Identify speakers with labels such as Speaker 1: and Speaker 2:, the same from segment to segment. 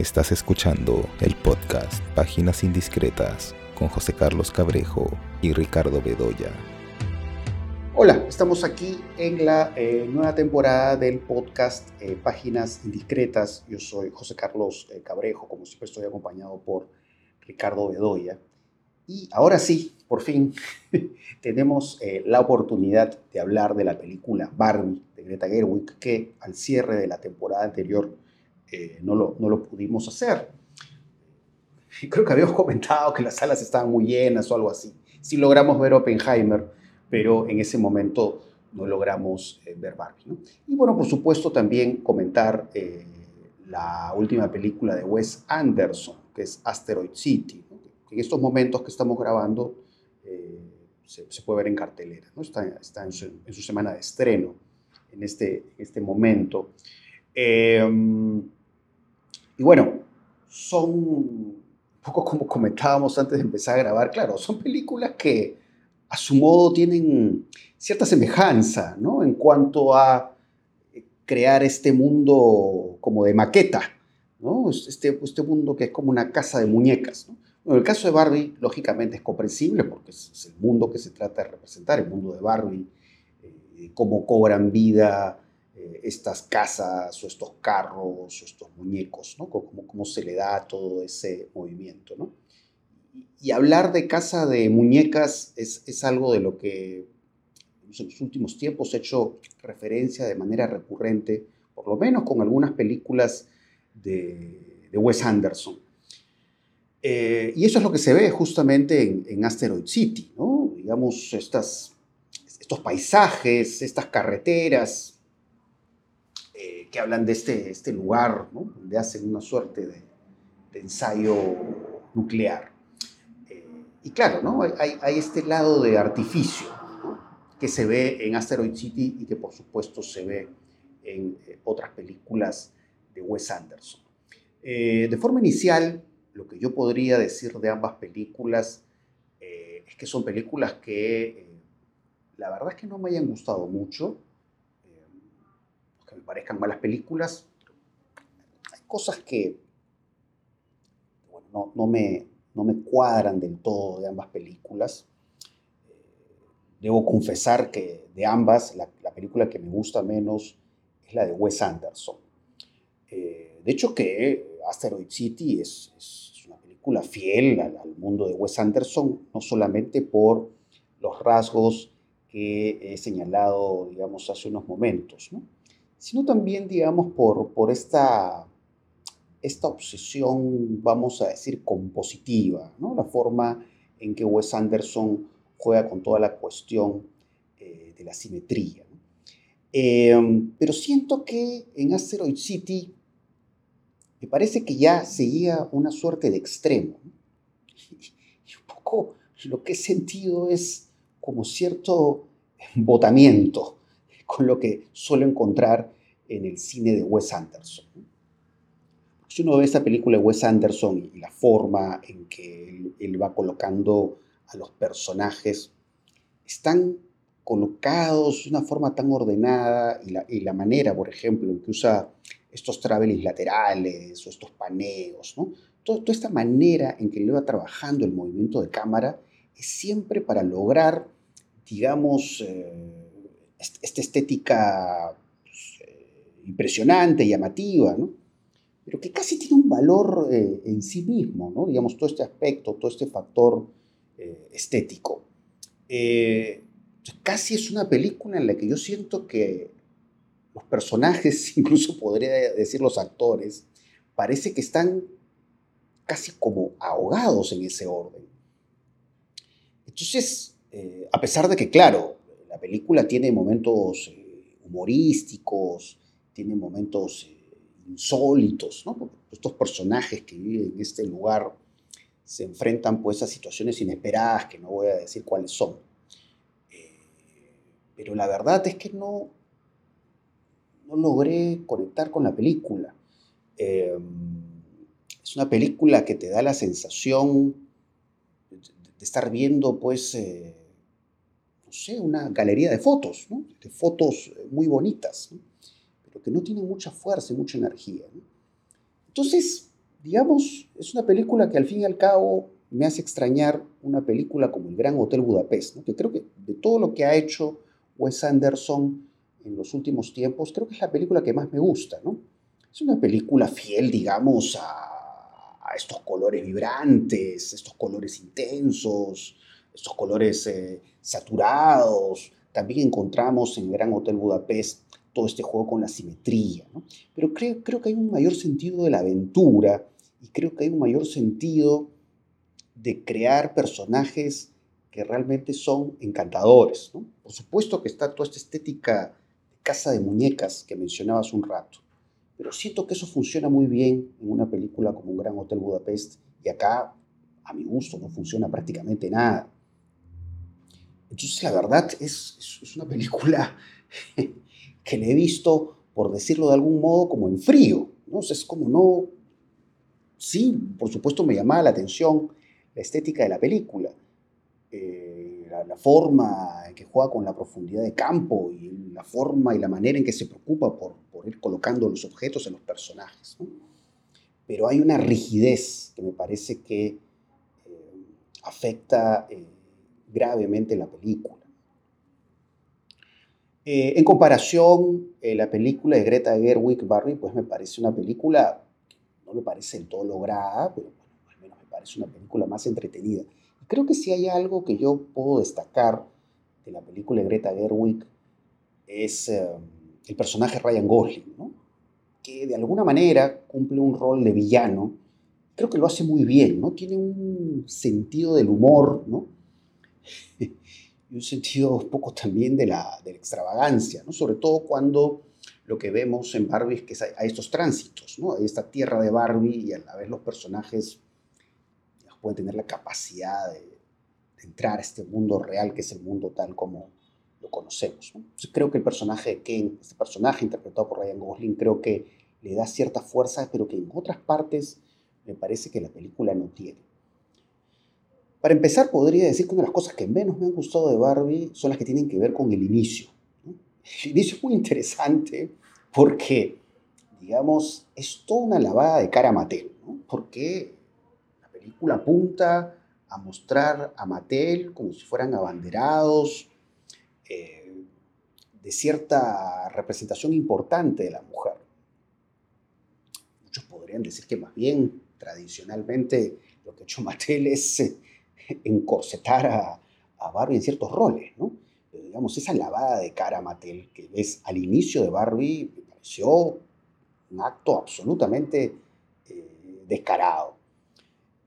Speaker 1: Estás escuchando el podcast Páginas Indiscretas con José Carlos Cabrejo y Ricardo Bedoya.
Speaker 2: Hola, estamos aquí en la eh, nueva temporada del podcast eh, Páginas Indiscretas. Yo soy José Carlos eh, Cabrejo, como siempre estoy acompañado por Ricardo Bedoya. Y ahora sí, por fin, tenemos la oportunidad de hablar de la película Barbie de Greta Gerwig, que al cierre de la temporada anterior no, lo, no lo pudimos hacer. Creo que habíamos comentado que las salas estaban muy llenas o algo así. Sí logramos ver Oppenheimer, pero en ese momento no logramos eh, ver Barbie. Y bueno, por supuesto también comentar eh, la última película de Wes Anderson, que es Asteroid City, en estos momentos que estamos grabando eh, se, puede ver en cartelera, ¿no? está, está en, su, semana de estreno en este, este momento. Y bueno, son un poco como comentábamos antes de empezar a grabar, claro, son películas que a su modo tienen cierta semejanza, ¿no? En cuanto a eh, crear este mundo como de maqueta, ¿no? Este, este mundo que es como una casa de muñecas, ¿no? En el caso de Barbie, lógicamente es comprensible porque es, el mundo que se trata de representar, el mundo de Barbie, eh, cómo cobran vida eh, estas casas o estos carros o estos muñecos, ¿no? Cómo, cómo se le da todo ese movimiento, ¿no? y hablar de casa de muñecas es, algo de lo que en los últimos tiempos he hecho referencia de manera recurrente, por lo menos con algunas películas de, Wes Anderson. Eh, y eso es lo que se ve justamente en, Asteroid City, ¿no? Digamos, estas, estos paisajes, estas carreteras eh, que hablan de este, este lugar, donde hacen una suerte de ensayo nuclear. Y claro, ¿no? hay, hay este lado de artificio que se ve en Asteroid City y que por supuesto se ve en eh, otras películas de Wes Anderson. Eh, de forma inicial, lo que yo podría decir de ambas películas eh, es que son películas que la verdad es que no me hayan gustado mucho, parezcan malas películas. Hay cosas que bueno, no, no, me, no me cuadran del todo de ambas películas. Eh, debo confesar que de ambas, la, película que me gusta menos es la de Wes Anderson. Eh, de hecho que Asteroid City es, una película fiel al, mundo de Wes Anderson, no solamente por los rasgos que he señalado, digamos, hace unos momentos, sino también, digamos, por, por esta esta obsesión, vamos a decir, compositiva, ¿no? la forma en que Wes Anderson juega con toda la cuestión eh, de la simetría. Em, pero siento que en Asteroid City me parece que ya seguía una suerte de extremo. Y un poco lo que he sentido es como cierto embotamiento con lo que suelo encontrar en el cine de Wes Anderson. Si uno ve esta película de Wes Anderson y la forma en que él, va colocando a los personajes, están colocados de una forma tan ordenada y la, manera, por ejemplo, en que usa estos travelings laterales o estos paneos, ¿no? toda esta manera en que él va trabajando el movimiento de cámara es siempre para lograr, digamos, eh, esta estética pues, eh, impresionante, llamativa, ¿no? pero que casi tiene un valor eh, en sí mismo, ¿no? digamos, todo este aspecto, todo este factor eh, estético. Eh, casi es una película en la que yo siento que los personajes, incluso podría decir los actores, parece que están casi como ahogados en ese orden. Entonces, a pesar de que, claro, la película tiene momentos humorísticos, tiene momentos insólitos, ¿no? estos personajes que viven en este lugar se enfrentan pues a situaciones inesperadas que no voy a decir cuáles son. Eh, pero la verdad es que no, no logré conectar con la película. Eh, es una película que te da la sensación de, estar viendo pues, eh, no una galería de fotos, de fotos muy bonitas. ¿no? que no tienen mucha fuerza y mucha energía. Entonces, digamos, es una película que al fin y al cabo me hace extrañar una película como El Gran Hotel Budapest, que creo que de todo lo que ha hecho Wes Anderson en los últimos tiempos, creo que es la película que más me gusta. Es una película fiel, digamos, a estos colores vibrantes, estos colores intensos, estos colores eh, saturados. También encontramos en Gran Hotel Budapest todo este juego con la simetría. ¿no? Pero creo, creo que hay un mayor sentido de la aventura y creo que hay un mayor sentido de crear personajes que realmente son encantadores. ¿no? Por supuesto que está toda esta estética de casa de muñecas que mencionaba hace un rato, pero siento que eso funciona muy bien en una película como Un Gran Hotel Budapest y acá, a mi gusto, no funciona prácticamente nada. Entonces, la verdad, es, es una película que le he visto, por decirlo de algún modo, como en frío. ¿no? es como no... Sí, por supuesto me llamaba la atención la estética de la película, eh, la, forma en que juega con la profundidad de campo y la forma y la manera en que se preocupa por, por ir colocando los objetos en los personajes. Pero hay una rigidez que me parece que eh, afecta eh, gravemente la película. en comparación, la película de Greta Gerwig, Barbie, pues me parece una película, no me parece del todo lograda, pero es una película más entretenida. Creo que si hay algo que yo puedo destacar de la película de Greta Gerwig es eh, el personaje Ryan Gosling, ¿no? que de alguna manera cumple un rol de villano. Creo que lo hace muy bien, ¿no? Tiene un sentido del humor, ¿no? y un sentido un poco también de la, de extravagancia, ¿no? Sobre todo cuando lo que vemos en Barbie es que hay, estos tránsitos, ¿no? Hay esta tierra de Barbie y a la vez los personajes pueden tener la capacidad de, entrar a este mundo real que es el mundo tal como lo conocemos. creo que el personaje de Ken, este personaje interpretado por Ryan Gosling, creo que le da cierta fuerza, pero que en otras partes me parece que la película no tiene. Para empezar, podría decir que una de las cosas que menos me han gustado de Barbie son las que tienen que ver con el inicio. El inicio es muy interesante porque, digamos, es toda una lavada de cara a Mattel, porque película apunta a mostrar a Mattel como si fueran abanderados eh, de cierta representación importante de la mujer. Muchos podrían decir que más bien tradicionalmente lo que ha hecho Mattel es eh, encorsetar a, Barbie en ciertos roles, ¿no? Pero digamos, esa lavada de cara Mattel que ves al inicio de Barbie me pareció un acto absolutamente eh, descarado.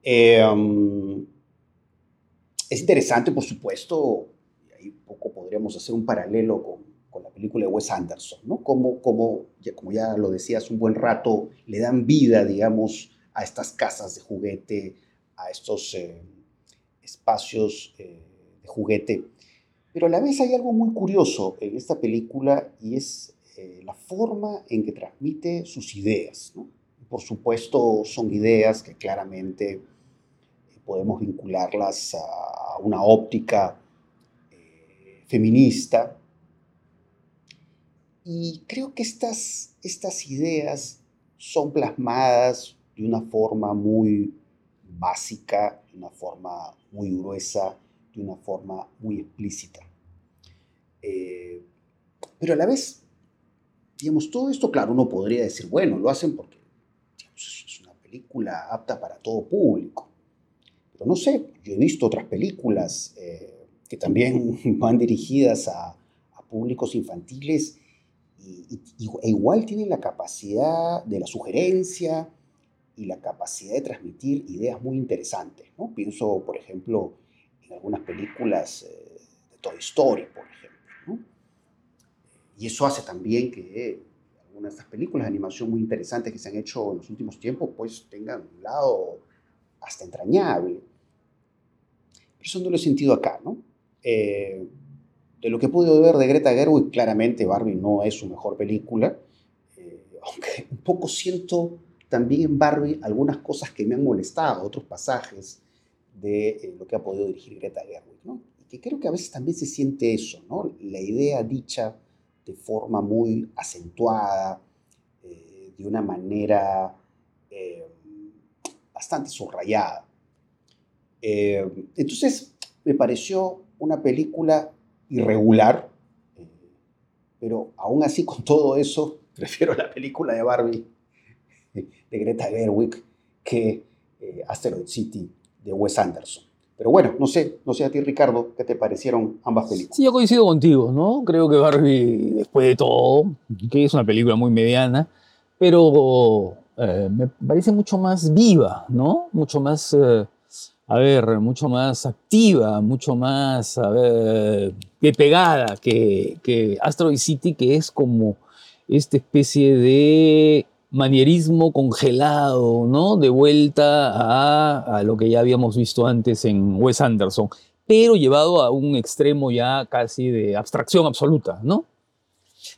Speaker 2: Em, es interesante, por supuesto, y ahí poco podríamos hacer un paralelo con, con la película de Wes Anderson, ¿no? Como, como, ya, como ya lo decías un buen rato, le dan vida, digamos, a estas casas de juguete, a estos eh, espacios eh, de juguete. Pero a la vez hay algo muy curioso en esta película y es eh, la forma en que transmite sus ideas. Por supuesto, son ideas que claramente podemos vincularlas a una óptica eh, feminista. Y creo que estas, estas ideas son plasmadas de una forma muy básica, de una forma muy gruesa, de una forma muy explícita. Eh, pero a la vez, digamos, todo esto, claro, uno podría decir, bueno, lo hacen porque es una película apta para todo público no sé, yo he visto otras películas eh, que también van dirigidas a, públicos infantiles y, e igual tienen la capacidad de la sugerencia y la capacidad de transmitir ideas muy interesantes. ¿no? Pienso, por ejemplo, en algunas películas eh, de Toy Story, por ejemplo. Y eso hace también que algunas de estas películas de animación muy interesantes que se han hecho en los últimos tiempos, pues tengan un lado hasta entrañable eso no lo he sentido acá, ¿no? Eh, de lo que podido ver de Greta Gerwig, claramente Barbie no es su mejor película, eh, aunque un poco siento también en Barbie algunas cosas que me han molestado, otros pasajes de eh, lo que ha podido dirigir Greta Gerwig. Y que creo que a veces también se siente eso, ¿no? La idea dicha de forma muy acentuada, de una manera bastante subrayada. Eh, entonces, me pareció una película irregular, eh, pero aún así con todo eso, prefiero la película de Barbie de Greta Gerwig que Asteroid City de Wes Anderson. Pero bueno, no sé, no sé a ti Ricardo, ¿qué te parecieron ambas películas?
Speaker 3: Sí, yo coincido contigo, ¿no? Creo que Barbie, después de todo, que es una película muy mediana, pero eh, me parece mucho más viva, ¿no? Mucho más, eh, a ver, mucho más activa, mucho más, a ver, pegada que, que Asteroid City, que es como esta especie de manierismo congelado, ¿no? De vuelta a, lo que ya habíamos visto antes en Wes Anderson, pero llevado a un extremo ya casi de abstracción absoluta, ¿no?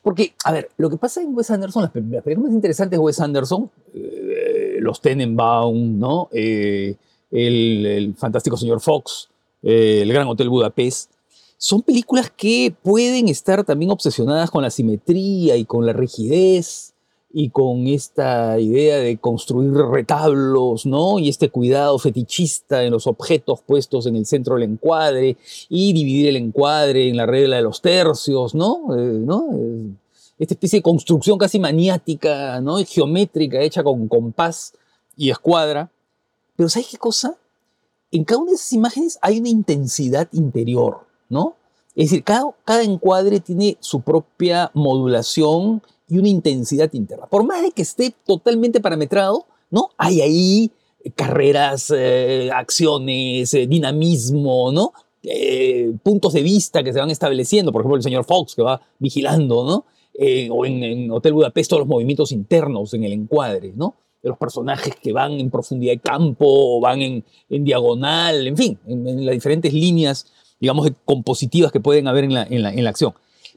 Speaker 3: Porque, a ver, lo que pasa en Wes Anderson, las, películas más interesantes de Wes Anderson, eh, los Tenenbaum, ¿no? Eh, el, fantástico señor Fox, eh, el Gran Hotel Budapest, son películas que pueden estar también obsesionadas con la simetría y con la rigidez, y con esta idea de construir retablos, ¿no? Y este cuidado fetichista en los objetos puestos en el centro del encuadre y dividir el encuadre en la regla de los tercios, ¿no? Eh, ¿no? Esta especie de construcción casi maniática, ¿no? Geométrica, hecha con compás y escuadra. Pero ¿sabes qué cosa? En cada una de esas imágenes hay una intensidad interior, ¿no? Es decir, cada encuadre tiene su propia modulación y una intensidad interna. Por más de que esté totalmente parametrado, ¿no? Hay ahí carreras, eh, acciones, eh, dinamismo, ¿no? Eh, puntos de vista que se van estableciendo, por ejemplo, el señor Fox que va vigilando, ¿no? o en, Hotel Budapest todos los movimientos internos en el encuadre, ¿no? De los personajes que van en profundidad de campo van en, diagonal, en fin, en, las diferentes líneas, digamos, compositivas que pueden haber en la acción.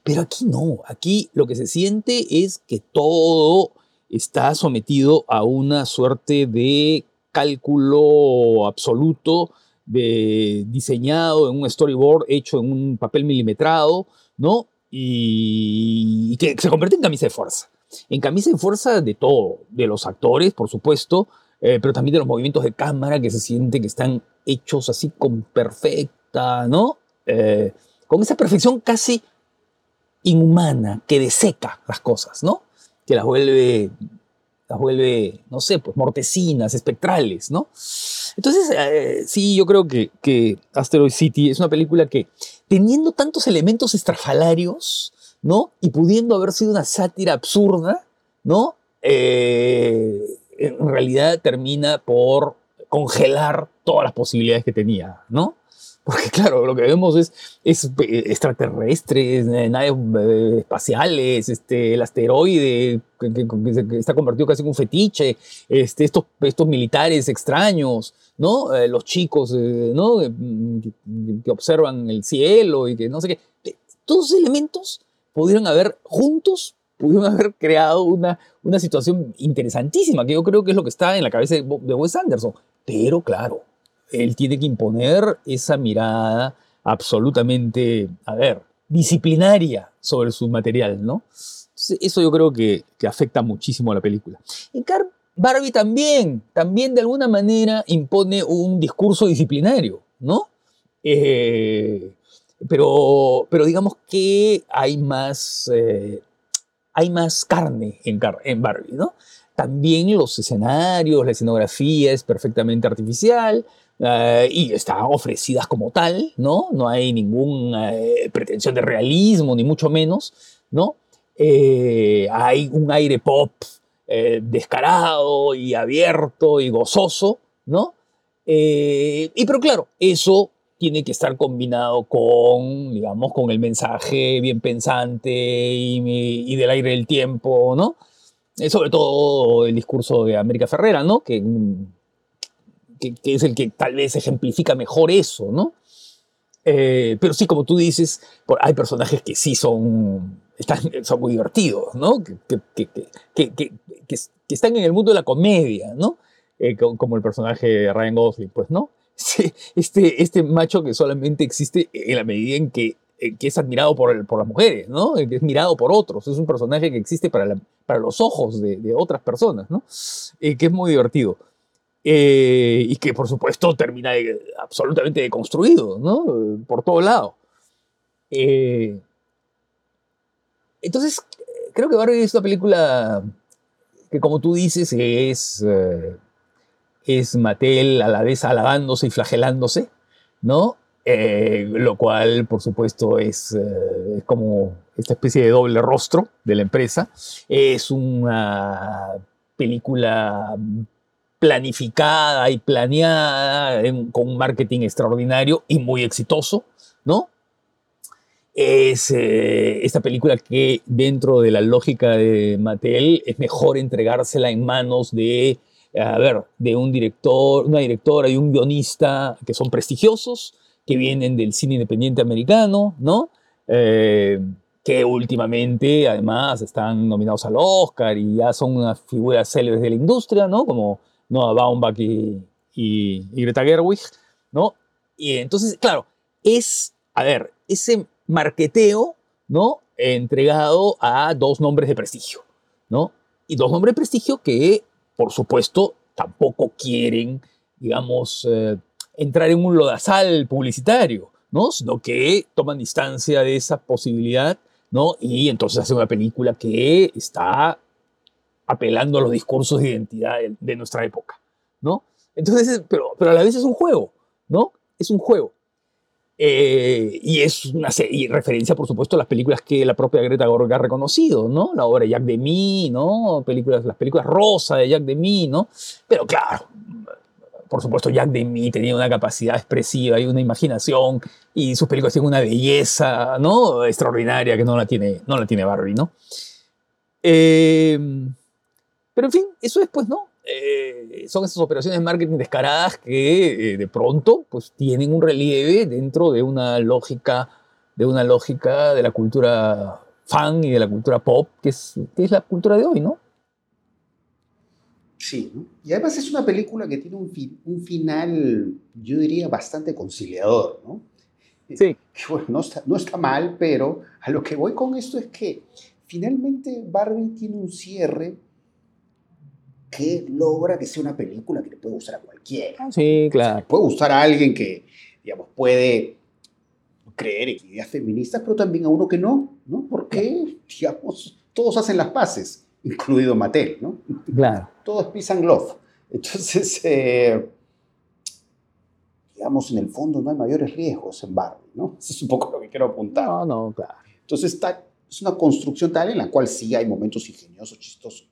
Speaker 3: Pero aquí no, aquí lo que se siente es que todo está sometido a una suerte de cálculo absoluto, de diseñado en un storyboard hecho en un papel milimetrado, ¿no? Y, que se convierte en camisa de fuerza. En camisa de fuerza de todo, de los actores, por supuesto, eh, pero también de los movimientos de cámara que se sienten que están hechos así con perfecta, ¿no? Eh, con esa perfección casi inhumana que deseca las cosas, ¿no? Que las vuelve, las vuelve, no sé, pues mortecinas, espectrales, ¿no? Entonces, eh, sí, yo creo que, que Asteroid City es una película que, teniendo tantos elementos estrafalarios, ¿no? Y pudiendo haber sido una sátira absurda, ¿no? Eh, en realidad termina por congelar todas las posibilidades que tenía, ¿no? Porque claro, lo que vemos es, es eh, extraterrestres, eh, naves eh, espaciales, este, el asteroide que, está convertido casi en un fetiche, este, estos, estos militares extraños, ¿no? los chicos, ¿no? Que, observan el cielo y que no sé qué. Todos elementos pudieron haber juntos, pudieron haber creado una, una situación interesantísima, que yo creo que es lo que está en la cabeza de Wes Anderson. Pero claro, él tiene que imponer esa mirada absolutamente, a ver, disciplinaria sobre su material, ¿no? Eso yo creo que, afecta muchísimo a la película. En Car Barbie también, también de alguna manera impone un discurso disciplinario, ¿no? Eh, pero, pero digamos que hay más, eh, hay más carne en, en Barbie, ¿no? También los escenarios, la escenografía es perfectamente artificial, eh, y está ofrecidas como tal, ¿no? No hay ninguna eh, pretensión de realismo, ni mucho menos, ¿no? Eh, hay un aire pop descarado y abierto y gozoso, ¿no? y pero claro, eso tiene que estar combinado con, digamos, con el mensaje bien pensante y, y del aire del tiempo, ¿no? sobre todo el discurso de América Ferrera, ¿no? Que que, es el que tal vez ejemplifica mejor eso, ¿no? Eh, pero sí, como tú dices, hay personajes que sí son, están, son muy divertidos, ¿no? Que, que, están en el mundo de la comedia, ¿no? Eh, como el personaje de Ryan Gosling, pues, ¿no? Este, este macho que solamente existe en la medida en que, es admirado por, por las mujeres, ¿no? Que es mirado por otros. Es un personaje que existe para, para los ojos de, otras personas, ¿no? Eh, que es muy divertido. Eh, y que por supuesto termina absolutamente deconstruido, ¿no? Por todo lado. Eh, entonces, creo que Barbie es una película que, como tú dices, es, eh, es Mattel a la vez alabándose y flagelándose, ¿no? lo cual, por supuesto, es, es, como esta especie de doble rostro de la empresa. Es una película planificada y planeada, con un marketing extraordinario y muy exitoso, ¿no? Es eh, esta película que dentro de la lógica de Mattel es mejor entregársela en manos de, a ver, de un director, una directora y un guionista que son prestigiosos, que vienen del cine independiente americano, ¿no? Eh, que últimamente además están nominados al Oscar y ya son unas figuras célebres de la industria, ¿no? Como Noah Baumbach y, y, Greta Gerwig, ¿no? Y entonces, claro, es, a ver, ese marqueteo, ¿no? Entregado a dos nombres de prestigio, ¿no? Y dos nombres de prestigio que, por supuesto, tampoco quieren, digamos, eh, entrar en un lodazal publicitario, ¿no? Sino que toman distancia de esa posibilidad, ¿no? Y entonces hacen una película que está apelando a los discursos de identidad de, nuestra época, ¿no? Entonces, pero, pero a la vez es un juego, ¿no? Es un juego. Eh, y es una y referencia, por supuesto, a las películas que la propia Greta Gerwig ha reconocido, ¿no? La obra de Jack Demy, ¿no? Películas, las películas rosa de Jack Demy, ¿no? Pero claro, por supuesto, Jack Demy tenía una capacidad expresiva y una imaginación y sus películas tienen una belleza, ¿no? Extraordinaria que no la tiene, no la tiene Barbie, ¿no? Eh, pero en fin, eso después, ¿no? Eh, son esas operaciones de marketing descaradas que eh, de pronto pues tienen un relieve dentro de una lógica de una lógica de la cultura fan y de la cultura pop que es, que es la cultura de hoy, ¿no?
Speaker 2: Sí, ¿no? y además es una película que tiene un, un final, yo diría, bastante conciliador, ¿no?
Speaker 3: Sí.
Speaker 2: Que, bueno, no está, no está mal, pero a lo que voy con esto es que finalmente Barbie tiene un cierre que logra que sea una película que le puede gustar a cualquiera.
Speaker 3: Ah, sí, claro.
Speaker 2: puede gustar a alguien que, digamos, puede creer en ideas feministas, pero también a uno que no, ¿no? Porque, digamos, todos hacen las paces, incluido Mattel, ¿no?
Speaker 3: Claro.
Speaker 2: Todos pisan love. Entonces, eh, digamos, en el fondo no hay mayores riesgos en Barbie, ¿no? Eso es un poco lo que quiero apuntar.
Speaker 3: No, no, claro.
Speaker 2: Entonces, está, es una construcción tal en la cual sí hay momentos ingeniosos, chistosos,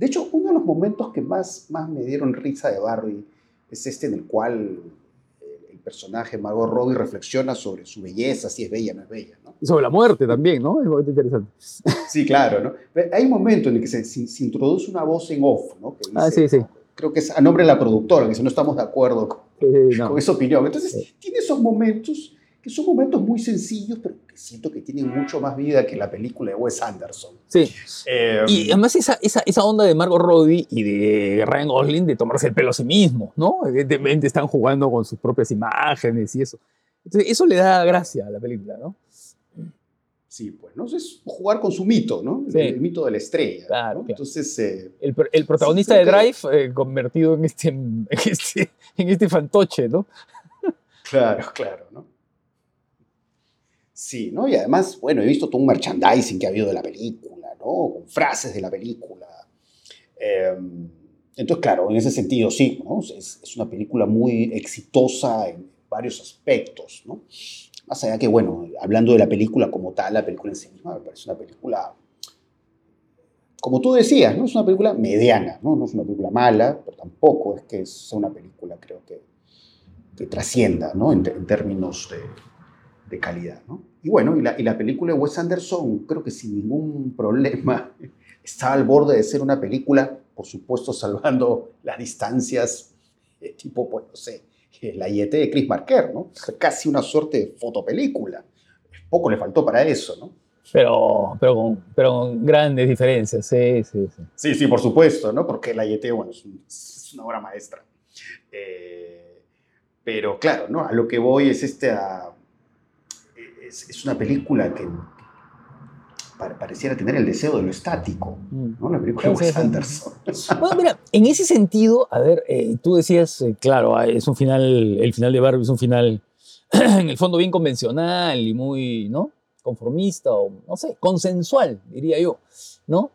Speaker 2: de hecho, uno de los momentos que más, más me dieron risa de Barbie es este en el cual el personaje Margot Robbie reflexiona sobre su belleza, si es bella o no es bella. ¿no?
Speaker 3: Y sobre la muerte también, ¿no? Es muy interesante.
Speaker 2: Sí, claro, ¿no? hay un momento en el que se, introduce una voz en off, ¿no?
Speaker 3: ah, sí, sí.
Speaker 2: Creo que es a nombre de la productora, que si no estamos de acuerdo con, esa opinión. Entonces, tiene esos momentos que son momentos muy sencillos, pero que siento que tienen mucho más vida que la película de Wes Anderson.
Speaker 3: Sí. Eh, y además esa, esa, esa, onda de Margot Robbie y de Ryan Gosling de tomarse el pelo a sí mismo, ¿no? Evidentemente están jugando con sus propias imágenes y eso. Entonces, eso le da gracia a la película, ¿no?
Speaker 2: Sí, pues, ¿no? Es jugar con su mito, ¿no? El, mito de la estrella.
Speaker 3: Claro.
Speaker 2: Entonces. Eh,
Speaker 3: el, el, protagonista de Drive eh, convertido en este, en este, en este fantoche, ¿no?
Speaker 2: Claro, claro, ¿no? Sí, ¿no? Y además, bueno, he visto todo un merchandising que ha habido de la película, ¿no? Con frases de la película. Em, entonces, claro, en ese sentido sí, ¿no? Es, una película muy exitosa en varios aspectos, ¿no? Más allá que, bueno, hablando de la película como tal, la película en sí misma me parece una película, como tú decías, ¿no? Es una película mediana, ¿no? No es una película mala, pero tampoco es que sea una película, creo que, que trascienda, ¿no? En, en términos de, de calidad, ¿no? Y bueno, y la, y la, película de Wes Anderson, creo que sin ningún problema, está al borde de ser una película, por supuesto, salvando las distancias, eh, tipo, pues, no sé, eh, la IET de Chris Marker, ¿no? Casi una suerte de fotopelícula. Poco le faltó para eso, ¿no?
Speaker 3: Pero, pero, con, pero con grandes diferencias, sí, sí, sí.
Speaker 2: Sí, sí, por supuesto, ¿no? Porque la IET, bueno, es, una obra maestra. Eh, pero claro, ¿no? A lo que voy es este... A, es, una película que, pareciera tener el deseo de lo estático,
Speaker 3: Mm.
Speaker 2: ¿no? La película de Wes. Anderson.
Speaker 3: Bueno, mira, en ese sentido, a ver, eh, tú decías, eh, claro, ah, es un final, el final de Barbie es un final, en el fondo bien convencional y muy, ¿no? Conformista o, no sé, consensual, diría yo, ¿no?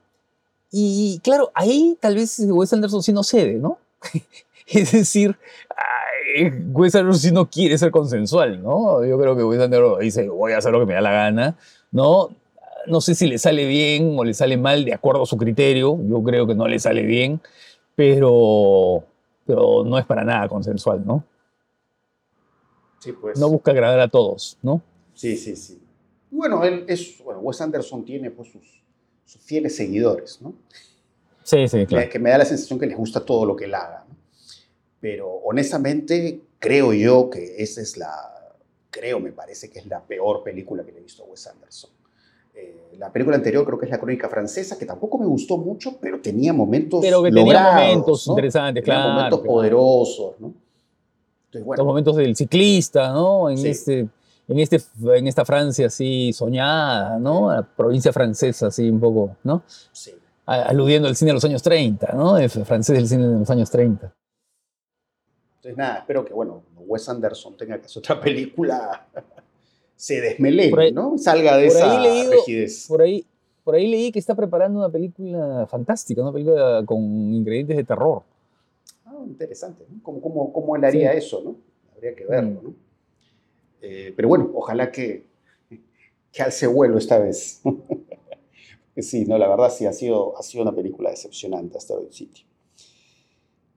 Speaker 3: Y claro, ahí tal vez Wes Anderson sí no cede, ¿no? es decir, Wes Anderson sí no quiere ser consensual, ¿no? Yo creo que Wes Anderson dice, voy a hacer lo que me da la gana, ¿no? No sé si le sale bien o le sale mal de acuerdo a su criterio. Yo creo que no le sale bien, pero, pero no es para nada consensual, ¿no?
Speaker 2: Sí, pues.
Speaker 3: No busca agradar a todos, ¿no?
Speaker 2: Sí, sí, sí. Bueno, él es, bueno, Wes Anderson tiene pues sus, sus fieles seguidores, ¿no?
Speaker 3: Sí, sí, claro.
Speaker 2: Que me da la sensación que les gusta todo lo que él haga. ¿no? Pero honestamente creo yo que esa es la, creo, me parece que es la peor película que le he visto a Wes Anderson. Eh, la película anterior creo que es La Crónica Francesa, que tampoco me gustó mucho, pero tenía momentos
Speaker 3: Pero que tenía
Speaker 2: logrados,
Speaker 3: momentos
Speaker 2: ¿no?
Speaker 3: interesantes,
Speaker 2: Tenía
Speaker 3: claro.
Speaker 2: momentos
Speaker 3: claro.
Speaker 2: poderosos, ¿no? Entonces,
Speaker 3: Los
Speaker 2: bueno,
Speaker 3: momentos del ciclista, ¿no? En,
Speaker 2: Sí.
Speaker 3: este, en, este, en esta Francia así soñada, ¿no? La provincia francesa, así un poco, ¿no?
Speaker 2: sí.
Speaker 3: Aludiendo al cine de los años 30, ¿no? El francés del cine de los años 30.
Speaker 2: Entonces, nada, espero que, bueno, Wes Anderson tenga que hacer otra película, se desmelene,
Speaker 3: ahí-
Speaker 2: ¿no? Salga de esa
Speaker 3: leído-
Speaker 2: rigidez.
Speaker 3: Por ahí, por ahí leí que está preparando una película fantástica, una película con ingredientes de terror.
Speaker 2: Ah, interesante, ¿no? ¿Cómo, cómo, cómo él haría
Speaker 3: Sí.
Speaker 2: eso, no? Habría que verlo,
Speaker 3: Mm.
Speaker 2: ¿no? Eh, pero bueno, ojalá que, que alce vuelo esta vez. Sí, no, la verdad sí ha sido, ha sido una película decepcionante Asteroid City.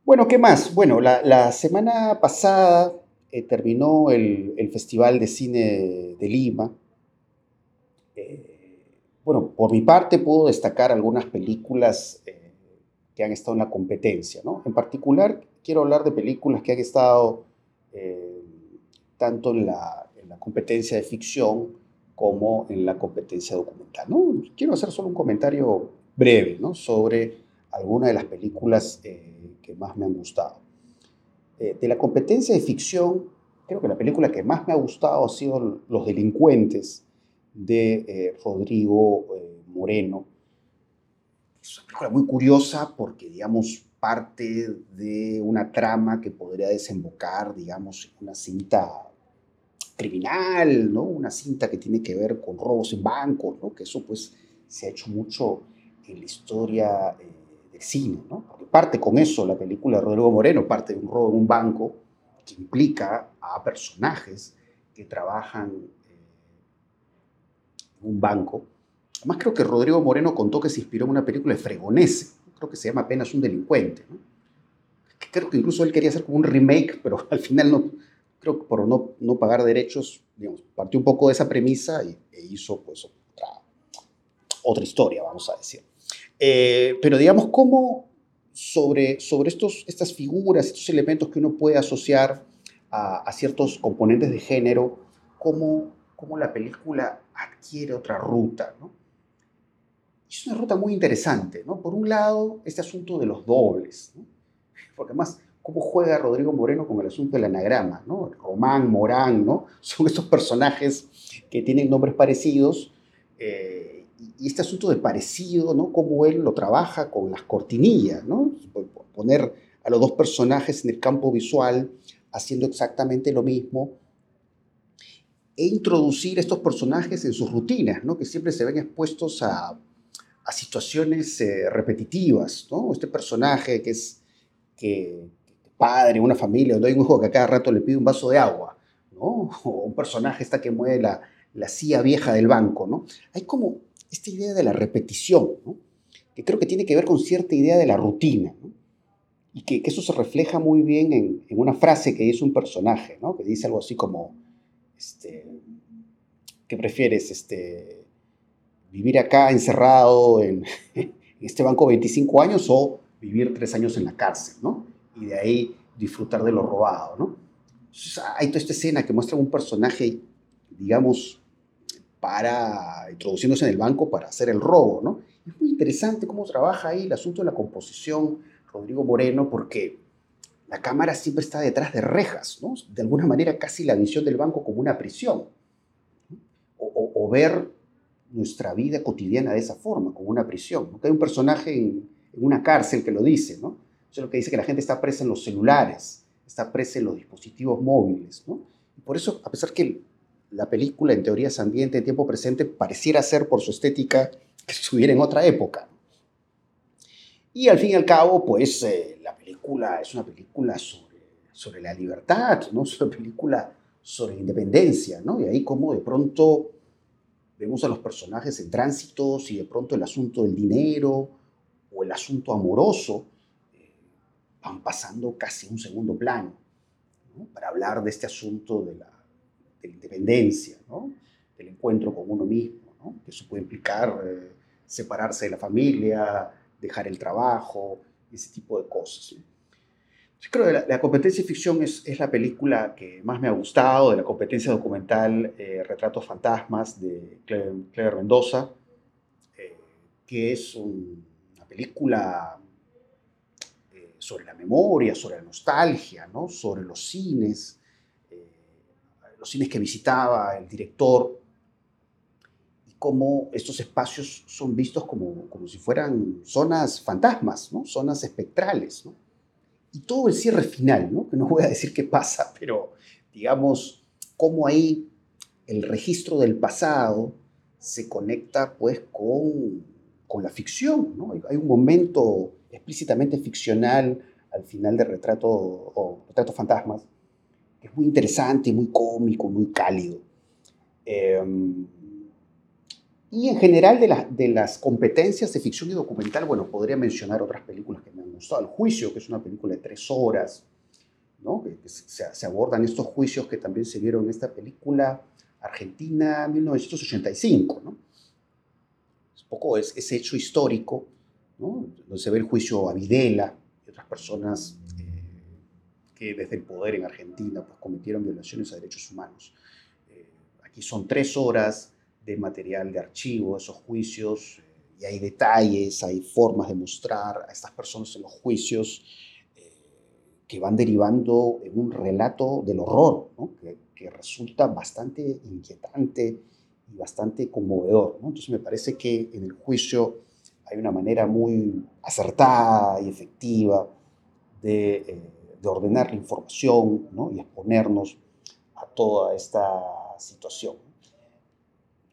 Speaker 2: Bueno, ¿qué más? Bueno, la, semana pasada eh, terminó el, Festival de Cine de Lima. Eh, bueno, por mi parte puedo destacar algunas películas eh, que han estado en la competencia, ¿no? En particular, quiero hablar de películas que han estado tanto en la, en la competencia de ficción como en la competencia documental, ¿no? Quiero hacer solo un comentario breve, ¿no? Sobre algunas de las películas que más me han gustado. Eh, de la competencia de ficción, creo que la película que más me ha gustado ha sido Los Delincuentes de eh, Rodrigo eh, Moreno. Es una película muy curiosa porque, digamos, parte de una trama que podría desembocar, digamos, en una cinta criminal, ¿no? Una cinta que tiene que ver con robos en bancos, ¿no? Que eso, pues, se ha hecho mucho en la historia cine, ¿no? Porque parte con eso la película de Rodrigo Moreno, parte de un robo en un banco que implica a personajes que trabajan eh, en un banco. Además, creo que Rodrigo Moreno contó que se inspiró en una película de Fregonese, creo que se llama Apenas un delincuente, ¿no? Creo que incluso él quería hacer como un remake, pero al final no, creo que por no, no pagar derechos, digamos, partió un poco de esa premisa y, e hizo pues otra, otra historia, vamos a decir. Eh, pero digamos, ¿cómo sobre, sobre estos, estas figuras, estos elementos que uno puede asociar a, a ciertos componentes de género, cómo, cómo la película adquiere otra ruta, ¿no? Es una ruta muy interesante, ¿no? Por un lado, este asunto de los dobles, ¿no? Porque además, cómo juega Rodrigo Moreno con el asunto del anagrama, ¿no? Román, Morán, ¿no? Son estos personajes que tienen nombres parecidos eh, y, este asunto de parecido, ¿no? Cómo él lo trabaja con las cortinillas, ¿no? Poner a los dos personajes en el campo visual haciendo exactamente lo mismo e introducir estos personajes en sus rutinas, ¿no? Que siempre se ven expuestos a, a situaciones eh, repetitivas, ¿no? Este personaje que es que, padre, una familia, donde hay un hijo que a cada rato le pide un vaso de agua, ¿no? O un personaje está que mueve la, la silla vieja del banco, ¿no? Hay como esta idea de la repetición. Que creo que tiene que ver con cierta idea de la rutina. Y que, eso se refleja muy bien en, una frase que dice un personaje. Que dice algo así como, este, ¿qué prefieres? Este, ¿Vivir acá encerrado en, este banco 25 años o vivir tres años en la cárcel. Y de ahí disfrutar de lo robado, ¿no? Entonces, hay toda esta escena que muestra un personaje, digamos, para introduciéndose en el banco para hacer el robo, ¿no? Es muy interesante cómo trabaja ahí el asunto de la composición Rodrigo Moreno, porque la cámara siempre está detrás de rejas, ¿no? De alguna manera casi la visión del banco como una prisión. o ver nuestra vida cotidiana de esa forma, como una prisión. Hay un personaje en, una cárcel que lo dice, ¿no? Eso es lo que dice que la gente está presa en los celulares, está presa en los dispositivos móviles, ¿no? Y por eso, a pesar que la película en teoría es ambiente en tiempo presente, pareciera ser por su estética que estuviera en otra época. Y al fin y al cabo, pues eh, la película es una película sobre, sobre la libertad, ¿no? Es una película sobre la independencia, ¿no? Y ahí como de pronto vemos a los personajes en tránsitos y de pronto el asunto del dinero o el asunto amoroso eh, van pasando casi un segundo plano, ¿no? Para hablar de este asunto de la, de la independencia, ¿no? Del encuentro con uno mismo, ¿no? Que eso puede implicar eh, separarse de la familia, dejar el trabajo, ese tipo de cosas. Yo creo que la, competencia de ficción es, es, la película que más me ha gustado, de la competencia documental eh, Retratos Fantasmas de Claire, Mendoza, eh, que es una película eh, sobre la memoria, sobre la nostalgia, ¿no? sobre los cines, los cines que visitaba el director cómo estos espacios son vistos como, como si fueran zonas fantasmas, ¿no? zonas espectrales. ¿no? Y todo el cierre final, ¿no? que no voy a decir qué pasa, pero digamos, cómo ahí el registro del pasado se conecta pues con, con la ficción. ¿no? Hay un momento explícitamente ficcional al final de Retrato, o Retrato Fantasmas, es muy interesante, muy cómico, muy cálido. Eh, y en general de, de, las competencias de ficción y documental, bueno, podría mencionar otras películas que me han gustado. El Juicio, que es una película de tres horas, ¿no? que, se, se, abordan estos juicios que también se vieron en esta película Argentina 1985. ¿no? Un poco es, ese hecho histórico, ¿no? donde se ve el juicio a Videla y otras personas eh, que desde el poder en Argentina pues, cometieron violaciones a derechos humanos. Eh, aquí son tres horas de material de archivo, esos juicios, y hay detalles, hay formas de mostrar a estas personas en los juicios eh, que van derivando en un relato del horror, que, resulta bastante inquietante y bastante conmovedor. Entonces me parece que en el juicio hay una manera muy acertada y efectiva de, eh, de ordenar la información y exponernos a toda esta situación.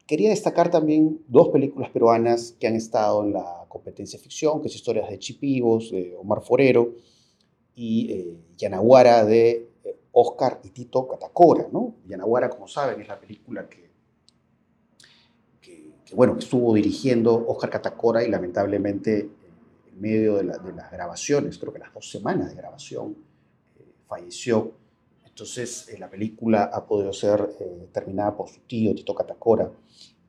Speaker 2: Quería destacar también dos películas peruanas que han estado en la competencia ficción, que es Historias de Chipivos, de Omar Forero, y eh, Yanaguara, de eh, Oscar y Tito Catacora. ¿no? Yanaguara, como saben, es la película que, que, bueno, estuvo dirigiendo Oscar Catacora y lamentablemente eh, en medio de, las grabaciones, creo que las dos semanas de grabación, falleció. Entonces, la película ha podido ser terminada por su tío, Tito Catacora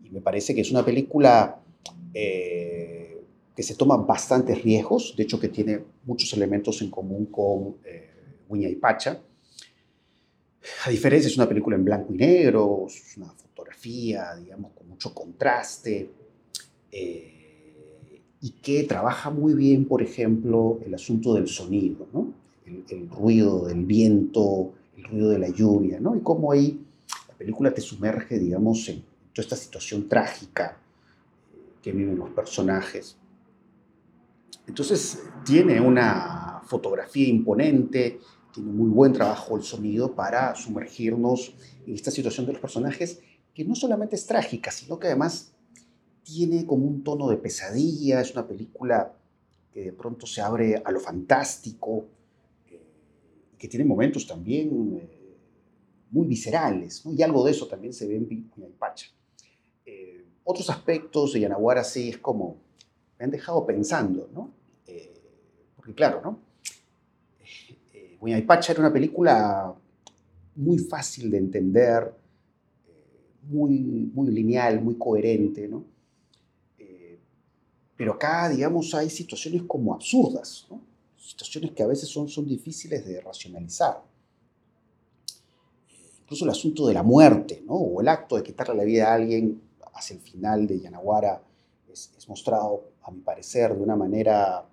Speaker 2: y me parece que es una película eh, que se toma bastantes riesgos, de hecho que tiene muchos elementos en común con eh, y Pacha. A diferencia, es una película en blanco y negro, es una fotografía, digamos, con mucho contraste, eh, y que trabaja muy bien, por ejemplo, el asunto del sonido, ¿no? El, ruido del viento, el ruido de la lluvia, ¿no? y cómo ahí la película te sumerge, digamos, en, esta situación trágica que viven los personajes. Entonces tiene una fotografía imponente, tiene muy buen trabajo el sonido para sumergirnos en esta situación de los personajes, que no solamente es trágica, sino que además tiene como un tono de pesadilla, es una película que de pronto se abre a lo fantástico, eh, que tiene momentos también eh, muy viscerales, y algo de eso también se ve en Pacha. Eh, otros aspectos de Yanaguara sí es como, me han dejado pensando, ¿no? Eh, porque claro, ¿no? Eh, era una película muy fácil de entender, muy, muy lineal, muy coherente, ¿no? pero acá, digamos, hay situaciones como absurdas, ¿no? Situaciones que a veces son, son difíciles de racionalizar incluso el asunto de la muerte, ¿no? o el acto de quitarle la vida a alguien hacia el final de Yanaguara es, mostrado, a mi parecer, de una manera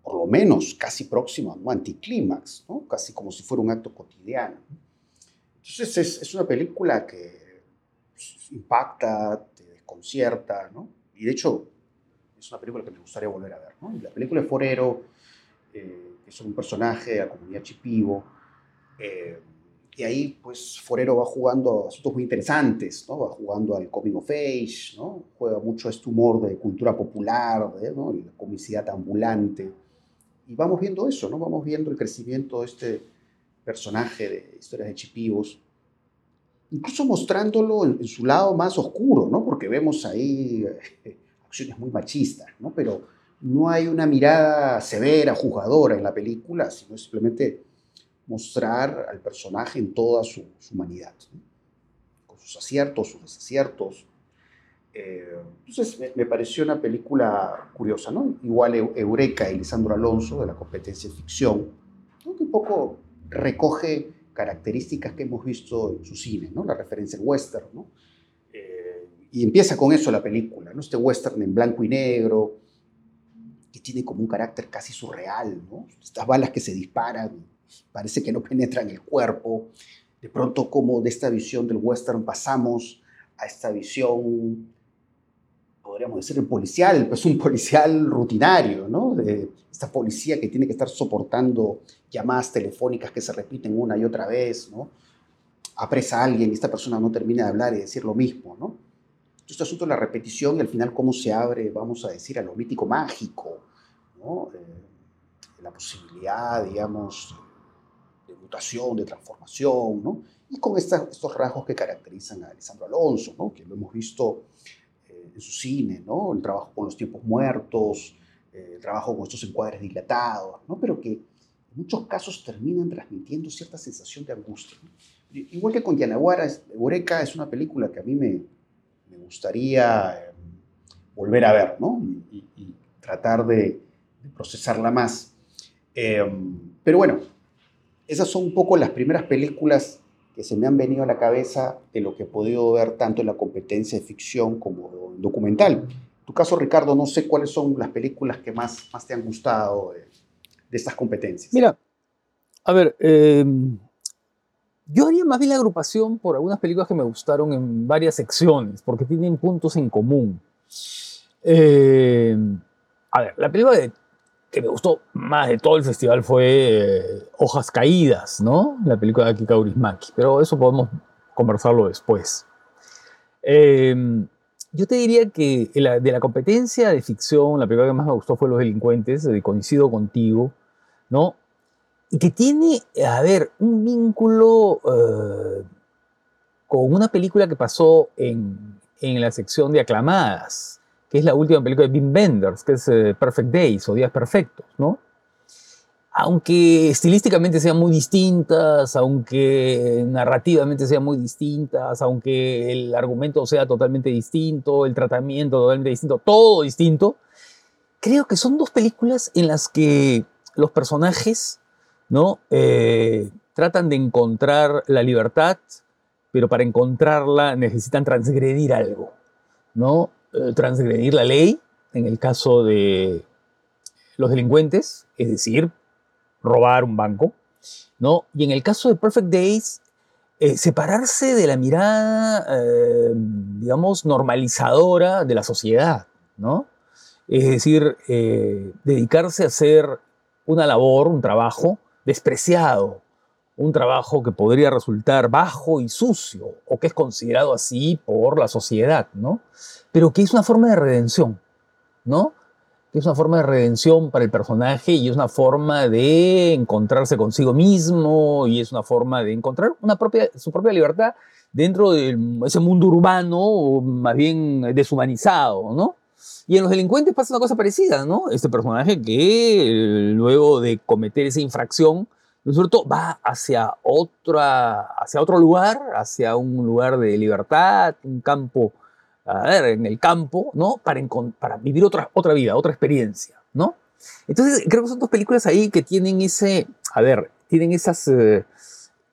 Speaker 2: por lo menos casi próxima, ¿no? anticlímax, ¿no? casi como si fuera un acto cotidiano. Entonces es, es, una película que impacta, te desconcierta, ¿no? Y de hecho, es una película que me gustaría volver a ver, ¿no? la película de Forero, eh, que es un personaje de la comunidad Chipivo, eh, y ahí, pues, Forero va jugando asuntos muy interesantes, ¿no? Va jugando al coming of age, ¿no? Juega mucho este humor de cultura popular, ¿no? La comicidad ambulante. Y vamos viendo eso, ¿no? Vamos viendo el crecimiento de este personaje de historias de chipivos, incluso mostrándolo en, su lado más oscuro, ¿no? Porque vemos ahí eh, acciones muy machistas, ¿no? Pero no hay una mirada severa, juzgadora en la película, sino simplemente mostrar al personaje en toda su, humanidad, con sus aciertos, sus desaciertos. Eh, entonces me, pareció una película curiosa, ¿no? Igual Eureka y Lisandro Alonso de la competencia ficción, que un poco recoge características que hemos visto en su cine, ¿no? La referencia al western, ¿no? Y empieza con eso la película, ¿no? Este western en blanco y negro, que tiene como un carácter casi surreal, ¿no? Estas balas que se disparan parece que no penetran el cuerpo. De pronto, como de esta visión del western pasamos a esta visión, podríamos decir, policial, pues un policial rutinario, ¿no? De esta policía que tiene que estar soportando llamadas telefónicas que se repiten una y otra vez, ¿no? Apresa a alguien y esta persona no termina de hablar y decir lo mismo, ¿no? Este asunto de la repetición y al final cómo se abre, vamos a decir, a lo mítico mágico, ¿no? Eh, la posibilidad, digamos, de mutación, de transformación, ¿no? Y con estos rasgos que caracterizan a Alessandro Alonso, ¿no? Que lo hemos visto eh, en su cine, ¿no? El trabajo con los tiempos muertos, eh, el trabajo con estos encuadres dilatados, ¿no? Pero que en muchos casos terminan transmitiendo cierta sensación de angustia. Igual que con Yanaguara, Eureka es una película que a mí me gustaría eh, volver a ver, ¿no? Y, tratar de, de, procesarla más. pero bueno, esas son un poco las primeras películas que se me han venido a la cabeza de lo que he podido ver tanto en la competencia de ficción como en documental. En tu caso, Ricardo, no sé cuáles son las películas que más, más te han gustado de, estas competencias.
Speaker 3: Mira, a ver, em, yo haría más bien la agrupación por algunas películas que me gustaron en varias secciones, porque tienen puntos en común. Em, a ver, la película que me gustó más de todo el festival fue eh, Hojas Caídas, ¿no? La película de Aki Kaurismäki, pero eso podemos conversarlo después. Em, yo te diría que de la competencia de ficción, la película que más me gustó fue Los Delincuentes, de Coincido Contigo, ¿no? Y que tiene, a ver, un vínculo eh, con una película que pasó en, en la sección de aclamadas, que es la última película de Wim Wenders, que es eh, Perfect Days o Días Perfectos, ¿no? Aunque estilísticamente sean muy distintas, aunque narrativamente sean muy distintas, aunque el argumento sea totalmente distinto, el tratamiento totalmente distinto, todo distinto, creo que son dos películas en las que los personajes ¿no? Eh, tratan de encontrar la libertad, pero para encontrarla necesitan transgredir algo. ¿no? Eh, transgredir la ley, en el caso de los delincuentes, es decir, robar un banco, ¿no? Y en el caso de Perfect Days, eh, separarse de la mirada, digamos, normalizadora de la sociedad, ¿no? Es decir, dedicarse a hacer una labor, un trabajo despreciado, un trabajo que podría resultar bajo y sucio, o que es considerado así por la sociedad, ¿no? pero que es una forma de redención, ¿no? Que es una forma de redención para el personaje y es una forma de encontrarse consigo mismo y es una forma de encontrar una propia, su propia libertad dentro de ese mundo urbano, o más bien deshumanizado, ¿no? Y en los delincuentes pasa una cosa parecida, ¿no? Este personaje que luego de cometer esa infracción, ¿no es cierto?, va hacia, otra, hacia otro lugar, hacia un lugar de libertad, un campo a ver, en el campo, ¿no? Para, para vivir otra, otra vida, otra experiencia, ¿no? Entonces, creo que son dos películas ahí que tienen ese, a ver, tienen esas, eh,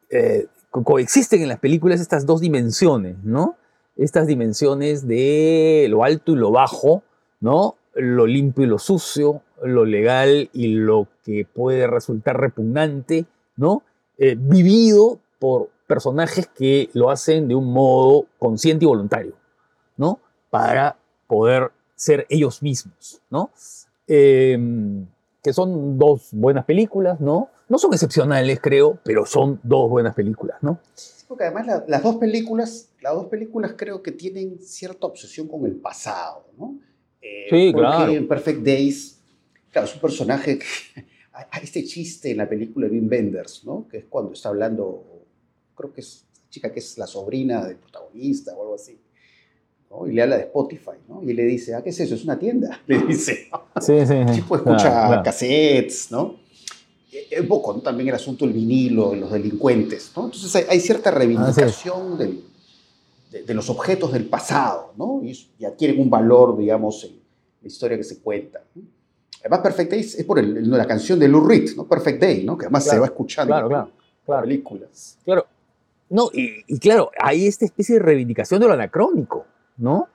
Speaker 3: eh, coexisten en las películas estas dos dimensiones, ¿no? Estas dimensiones de lo alto y lo bajo, ¿no? Lo limpio y lo sucio, lo legal y lo que puede resultar repugnante, ¿no? Eh, vivido por personajes que lo hacen de un modo consciente y voluntario, ¿no? Para poder ser ellos mismos, ¿no? Em, que son dos buenas películas, ¿no? No son excepcionales, creo, pero son dos buenas películas, ¿no?
Speaker 2: Porque además las dos películas, las dos películas creo que tienen cierta obsesión con el pasado, ¿no?
Speaker 3: Eh, sí, claro.
Speaker 2: En Perfect Days, claro, es un personaje que... Hay este chiste en la película de Wim Wenders, ¿no? Que es cuando está hablando, creo que es chica que es la sobrina del protagonista o algo así. ¿no? Y le habla de Spotify, ¿no? Y le dice, ah, ¿qué es eso? Es una tienda, le dice.
Speaker 3: Sí, sí, sí.
Speaker 2: El tipo escucha cassettes, ¿no? Un poco, ¿no? También el asunto del vinilo, de los delincuentes, ¿no? Entonces hay, cierta reivindicación ah, del, de, los objetos del pasado, ¿no? Y, y, adquieren un valor, digamos, en la historia que se cuenta. Además, Perfect Day es por la canción de Lou Reed, ¿no? Perfect Day, ¿no? Que además se va escuchando
Speaker 3: claro, claro, claro.
Speaker 2: películas.
Speaker 3: Claro. No, y, claro, hay esta especie de reivindicación de lo anacrónico, ¿no?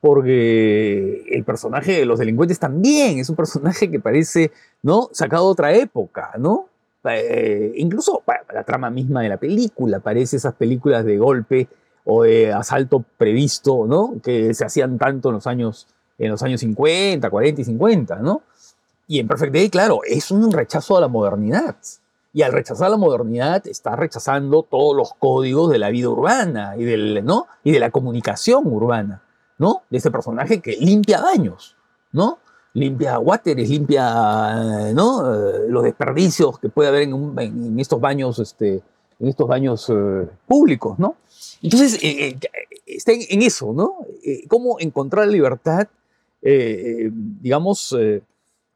Speaker 3: Porque el personaje de los delincuentes también es un personaje que parece, ¿no? Sacado de otra época, ¿no? Eh, incluso la trama misma de la película, parece esas películas de golpe o de asalto previsto, ¿no? Que se hacían tanto en los años, en los años 50, 40 y 50, ¿no? Y en Perfect Day, claro, es un rechazo a la modernidad. Y al rechazar la modernidad está rechazando todos los códigos de la vida urbana y, del, ¿no? y de la comunicación urbana, ¿no? De ese personaje que limpia daños, ¿no? Limpia wateres, limpia ¿no? Eh, los desperdicios que puede haber en, estos baños, este, en estos baños eh, públicos, ¿no? Entonces, eh, está en, eso, ¿no? cómo encontrar libertad, digamos,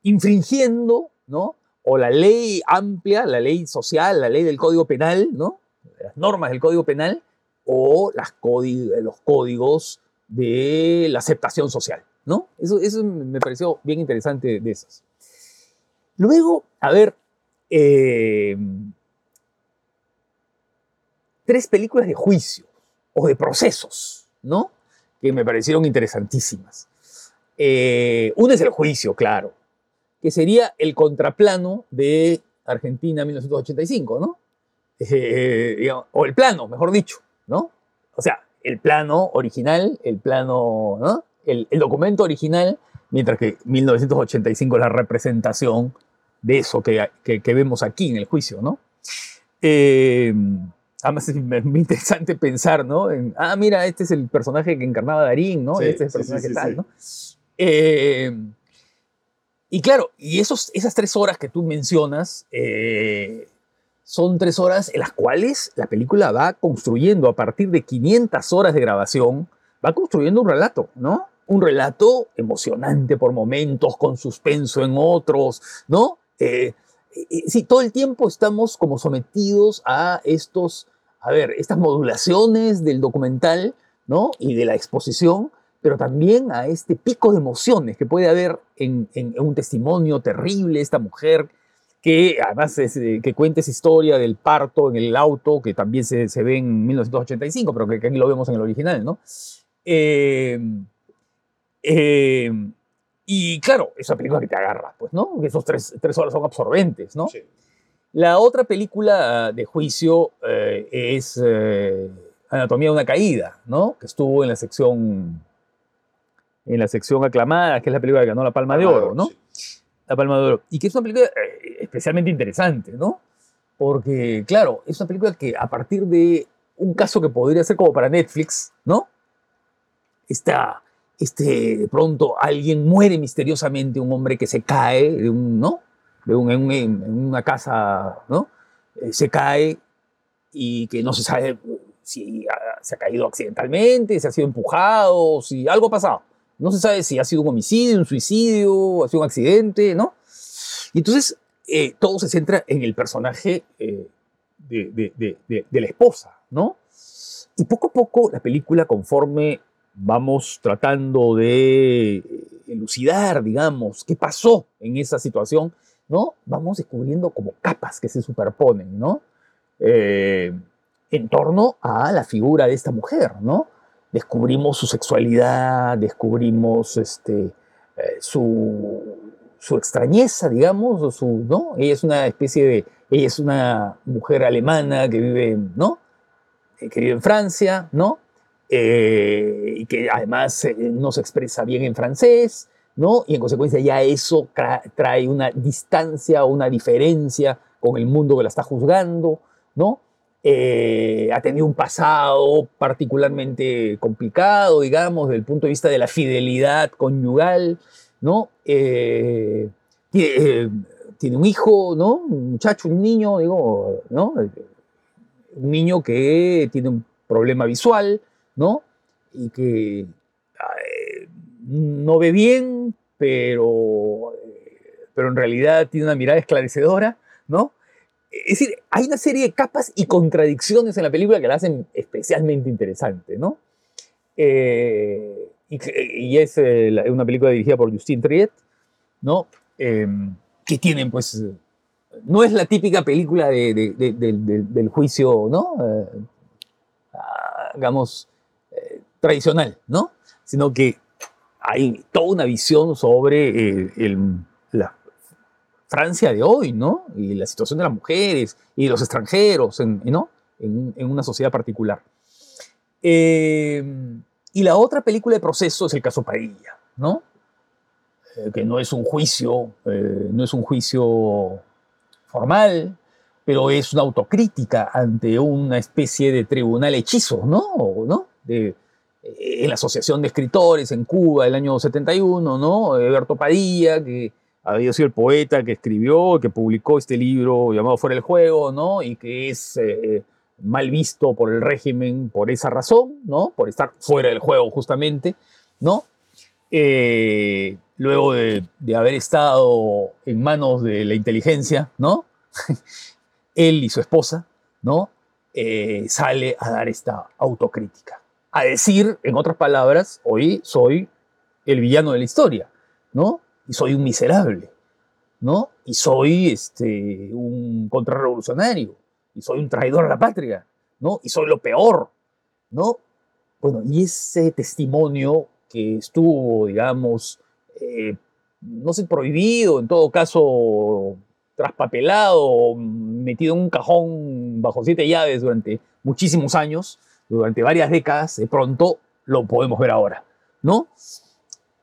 Speaker 3: infringiendo, ¿no? O la ley amplia, la ley social, la ley del Código Penal, ¿no? Las normas del Código Penal o los códigos de la aceptación social, ¿no? Eso, me pareció bien interesante de esas. Luego, a ver, eh, tres películas de juicio o de procesos, ¿no? Que me parecieron interesantísimas. Eh, uno es el juicio, claro que sería el contraplano de Argentina 1985, ¿no? Eh, o el plano, mejor dicho, ¿no? O sea, el plano original, el plano, ¿no? El, documento original, mientras que 1985 es la representación de eso que, que, vemos aquí en el juicio, ¿no? Eh, además es muy interesante pensar, ¿no? En, ah, mira, este es el personaje que encarnaba Darín, ¿no? este es el personaje tal, ¿no? Eh, y claro, y esos, esas tres horas que tú mencionas eh, son tres horas en las cuales la película va construyendo a partir de 500 horas de grabación, va construyendo un relato, ¿no? Un relato emocionante por momentos, con suspenso en otros, ¿no? Eh, eh, sí, todo el tiempo estamos como sometidos a estos, a ver, estas modulaciones del documental, ¿no? Y de la exposición, pero también a este pico de emociones que puede haber en, un testimonio terrible, esta mujer que además eh, que cuenta esa historia del parto en el auto, que también se, se ve en 1985, pero que, aquí lo vemos en el original, ¿no? Eh, eh, y claro, esa película que te agarra, pues, ¿no? Esos tres, tres horas son absorbentes, ¿no? Sí. La otra película de juicio es Anatomía de una caída, ¿no? Que estuvo en la sección en la sección aclamada, que es la película que ganó la Palma de Oro, ¿no? La Palma de Oro. Y que es una película eh, especialmente interesante, ¿no? Porque, claro, es una película que a partir de un caso que podría ser como para Netflix, ¿no? Está, este, de pronto alguien muere misteriosamente, un hombre que se cae de un, ¿no? De un, en, una casa, ¿no? Eh, se cae y que no se sabe si se ha caído accidentalmente, si ha sido empujado, si algo ha pasado. No se sabe si ha sido un homicidio, un suicidio, ha sido un accidente, ¿no? Y entonces eh, todo se centra en el personaje eh, de, la esposa, ¿no? Y poco a poco la película, conforme vamos tratando de elucidar, digamos, qué pasó en esa situación, ¿no? Vamos descubriendo como capas que se superponen, ¿no? Eh, en torno a la figura de esta mujer, ¿no? descubrimos su sexualidad, descubrimos este, eh, su, su, extrañeza, digamos, su, ¿no? Ella es una especie de, ella es una mujer alemana que vive, ¿no? que vive en Francia, ¿no? Eh, y que además eh, no se expresa bien en francés, ¿no? Y en consecuencia ya eso trae una distancia una diferencia con el mundo que la está juzgando, ¿no? Eh, ha tenido un pasado particularmente complicado, digamos, desde el punto de vista de la fidelidad conyugal, ¿no? tiene, tiene, un hijo, ¿no? Un muchacho, un niño, digo, ¿no? Un niño que tiene un problema visual, ¿no? Y que no ve bien, pero, pero en realidad tiene una mirada esclarecedora, ¿no? Es decir, hay una serie de capas y contradicciones en la película que la hacen especialmente interesante, ¿no? Eh, y, es eh, una película dirigida por Justin Triet, ¿no? Em, que tienen, pues, no es la típica película del juicio, ¿no? Eh, ah, digamos, tradicional, ¿no? Sino que hay toda una visión sobre eh, la Francia de hoy, ¿no? Y la situación de las mujeres y los extranjeros, ¿no? En, una sociedad particular. Eh, y la otra película de proceso es el caso Padilla, ¿no? Eh, que no es un juicio, no es un juicio formal, pero es una autocrítica ante una especie de tribunal hechizo, ¿no? ¿no? En la Asociación de Escritores en Cuba el año 71, ¿no? Berto Padilla, que había sido el poeta que escribió, que publicó este libro llamado Fuera del Juego, ¿no? Y que es eh, mal visto por el régimen por esa razón, ¿no? Por estar fuera del juego justamente, ¿no? Eh, luego de, haber estado en manos de la inteligencia, ¿no? Él y su esposa, ¿no? Eh, sale a dar esta autocrítica a decir, en otras palabras, hoy soy el villano de la historia, ¿no? Y soy un miserable, ¿no? Y soy este, un contrarrevolucionario, y soy un traidor a la patria, ¿no? Y soy lo peor, ¿no? Bueno, y ese testimonio que estuvo, digamos, eh, no sé, prohibido, en todo caso, traspapelado, metido en un cajón bajo siete llaves durante muchísimos años, durante varias décadas, de pronto lo podemos ver ahora, ¿no?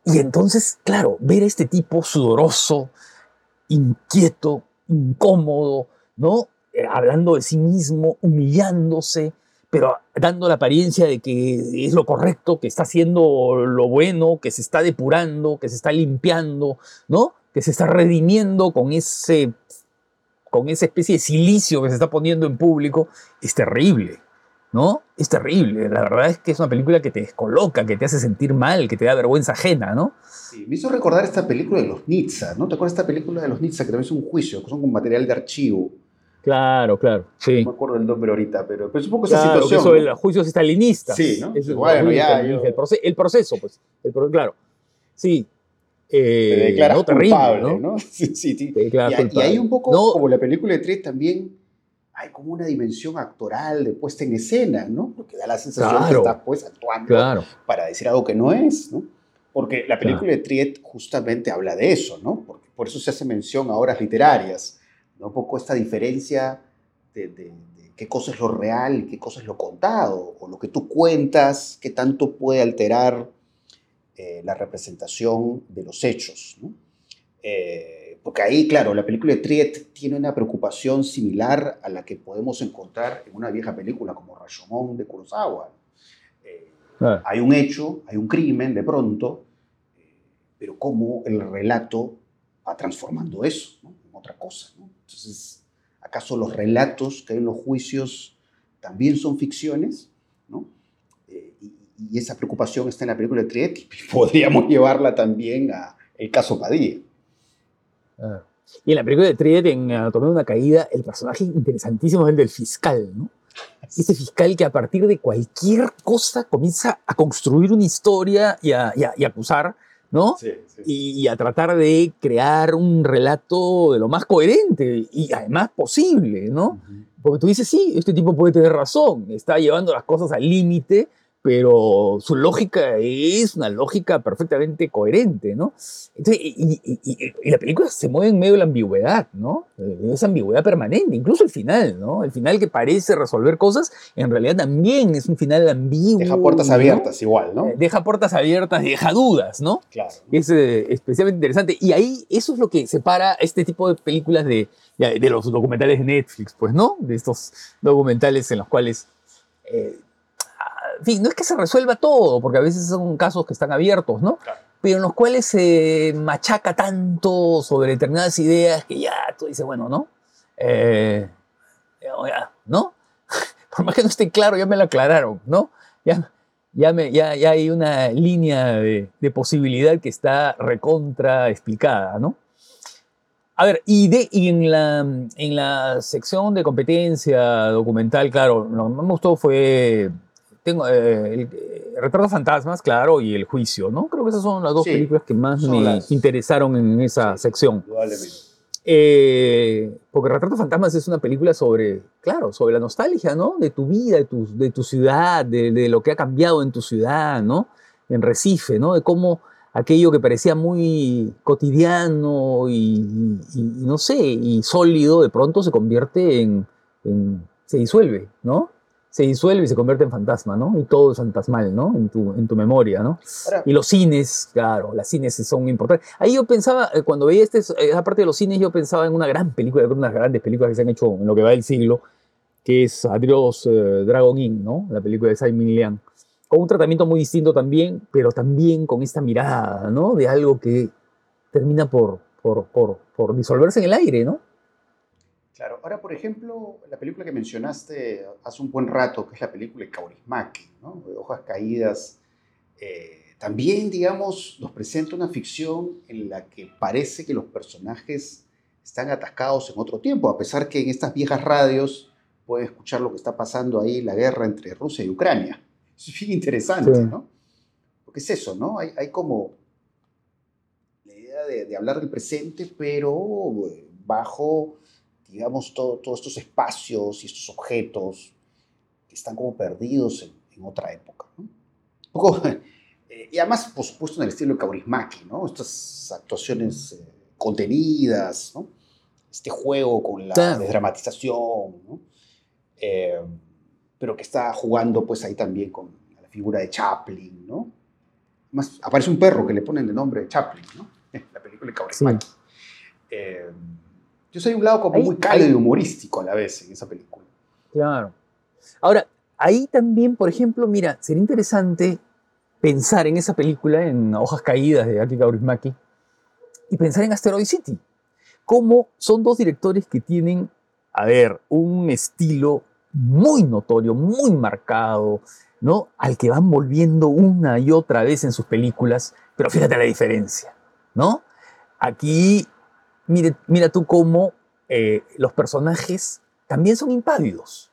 Speaker 3: Y entonces, claro, ver a este tipo sudoroso, inquieto, incómodo, ¿no? Eh, hablando de sí mismo, humillándose, pero dando la apariencia de que es lo correcto, que está haciendo lo bueno, que se está depurando, que se está limpiando, ¿no? Que se está redimiendo con ese con esa especie de silicio que se está poniendo en público, es terrible. ¿No? Es terrible. La verdad es que es una película que te descoloca, que te hace sentir mal, que te da vergüenza ajena, ¿no?
Speaker 2: Sí, me hizo recordar esta película de los Nizza, ¿no? ¿Te acuerdas de esta película de los Nizza que también es un juicio, que son con material de archivo?
Speaker 3: Claro, claro, sí.
Speaker 2: No me acuerdo el nombre ahorita, pero, es un poco esa situación.
Speaker 3: Eso, el juicio estalinistas.
Speaker 2: Sí, ¿no?
Speaker 3: bueno, ya, el, proceso, pues. El, claro. Sí.
Speaker 2: Eh, te declaras no, terrible, culpable, ¿no? Sí, sí, sí. y, y, ahí un poco, como la película de Tres también hay como una dimensión actoral de puesta en escena, ¿no? Porque da la sensación de que está pues actuando para decir algo que no es, ¿no? Porque la película de Triet justamente habla de eso, ¿no? Porque por eso se hace mención a obras literarias, ¿no? Un poco esta diferencia de, qué cosa es lo real qué cosa es lo contado, o lo que tú cuentas, qué tanto puede alterar eh, la representación de los hechos, ¿no? Eh, porque ahí, claro, la película de Triet tiene una preocupación similar a la que podemos encontrar en una vieja película como Rashomon de Kurosawa. Eh, hay un hecho, hay un crimen de pronto, eh, pero cómo el relato va transformando eso en otra cosa. Entonces, ¿acaso los relatos que hay en los juicios también son ficciones? Eh, y, y, esa preocupación está en la película de Triet y podríamos llevarla también a el caso Padilla.
Speaker 3: Ah. Y en la película de Triet, en Anatomía de una caída, el personaje interesantísimo es el del fiscal, ¿no? Ese fiscal que a partir de cualquier cosa comienza a construir una historia y a, acusar, ¿no? Sí, Y, a tratar de crear un relato de lo más coherente y además posible, ¿no? Porque tú dices, sí, este tipo puede tener razón, está llevando las cosas al límite, pero su lógica es una lógica perfectamente coherente, ¿no? Entonces, y, y- y- y la película se mueve en medio de la ambigüedad, ¿no? Esa ambigüedad permanente, incluso el final, ¿no? El final que parece resolver cosas, en realidad también es un final ambiguo.
Speaker 2: Deja puertas
Speaker 3: ¿no?
Speaker 2: abiertas igual, ¿no?
Speaker 3: Eh, Deja puertas abiertas, deja dudas, ¿no?
Speaker 2: Claro.
Speaker 3: Es eh, especialmente interesante. Y ahí eso es lo que separa este tipo de películas de, de, de los documentales de Netflix, pues, ¿no? De estos documentales en los cuales, eh, en fin, no es que se resuelva todo, porque a veces son casos que están abiertos, ¿no?
Speaker 2: Claro.
Speaker 3: Pero en los cuales se machaca tanto sobre determinadas ideas que ya tú dices, bueno, ¿no? Eh, ya, ¿no? Por más que no esté claro, ya me lo aclararon, ¿no? Ya, ya, me- ya, ya hay una línea de, de posibilidad que está recontra explicada, ¿no? A ver, y, de, y en, la, en la sección de competencia documental, claro, lo que más me gustó fue tengo, eh, el, eh, Retrato de Fantasmas, claro, y El Juicio, ¿no? Creo que esas son las dos
Speaker 2: Sí,
Speaker 3: películas que más me
Speaker 2: las-
Speaker 3: interesaron en esa sección. Eh, porque Retrato de Fantasmas es una película sobre, claro, sobre la nostalgia, ¿no? De tu vida, de tu, de tu ciudad, de, de lo que ha cambiado en tu ciudad, ¿no? En Recife, ¿no? De cómo aquello que parecía muy cotidiano y, y- y no sé, y sólido, de pronto se convierte en, en- se disuelve, ¿no? Se disuelve y se convierte en fantasma, ¿no? Y todo es fantasmal, ¿no? En tu, en tu memoria, ¿no?
Speaker 2: Ahora,
Speaker 3: Y los cines, claro, las cines son importantes. Ahí yo pensaba, eh, cuando veía este, esa parte de los cines, yo pensaba en una gran película, una de las grandes películas que se han hecho en lo que va del siglo, que es Adiós eh, Dragon Inn, ¿no? La película de Simon Liang. Con un tratamiento muy distinto también, pero también con esta mirada, ¿no? De algo que termina por, por, por, por disolverse en el aire, ¿no?
Speaker 2: Claro, ahora por ejemplo, la película que mencionaste hace un buen rato, que es la película de Kaurismäki, ¿no? De Hojas Caídas, eh, también, digamos, nos presenta una ficción en la que parece que los personajes están atascados en otro tiempo, a pesar que en estas viejas radios pueden escuchar lo que está pasando ahí, la guerra entre Rusia y Ucrania. Es bien interesante,
Speaker 3: Sí.
Speaker 2: ¿no? Porque es eso, ¿no? Hay, hay como la idea de, de hablar del presente, pero eh, bajo digamos, todo- todos estos espacios y estos objetos que están como perdidos en, en otra época. ¿no? Un poco, eh, y además, por supuesto, en el estilo de Kaurismäki, ¿no? Estas actuaciones eh, contenidas, ¿no? Este juego con la
Speaker 3: Claro.
Speaker 2: desdramatización, ¿no? Eh, pero que está jugando pues ahí también con la figura de Chaplin, ¿no? Más, aparece un perro que le ponen de nombre Chaplin, ¿no? La película de Kaurismäki. Eh, yo soy un lado como
Speaker 3: Ahí-
Speaker 2: muy cálido y humorístico a la vez en esa película.
Speaker 3: Claro. Ahora, ahí también, por ejemplo, mira, sería interesante pensar en esa película, en Hojas Caídas de Aki Kaurismäki, y pensar en Asteroid City. Cómo son dos directores que tienen, a ver, un estilo muy notorio, muy marcado, ¿no? Al que van volviendo una y otra vez en sus películas, pero fíjate la diferencia, ¿no? Aquí, mire, mira tú cómo eh, los personajes también son impávidos.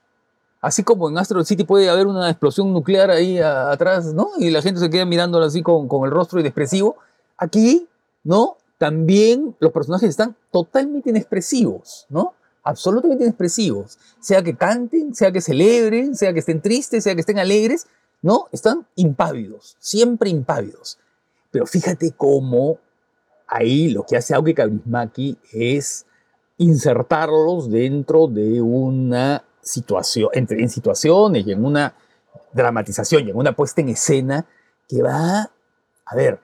Speaker 3: Así como en Astro City puede haber una explosión nuclear ahí atrás, ¿no? Y la gente se queda mirándolo así con, con el rostro inexpresivo. Aquí, ¿no? También los personajes están totalmente inexpresivos, ¿no? Absolutamente inexpresivos. Sea que canten, sea que celebren, sea que estén tristes, sea que estén alegres, ¿no? Están impávidos, siempre impávidos. Pero fíjate cómo ahí lo que hace Aoki Kaurismäki es insertarlos dentro de una situación, entre, en situaciones y en una dramatización y en una puesta en escena que va, a ver,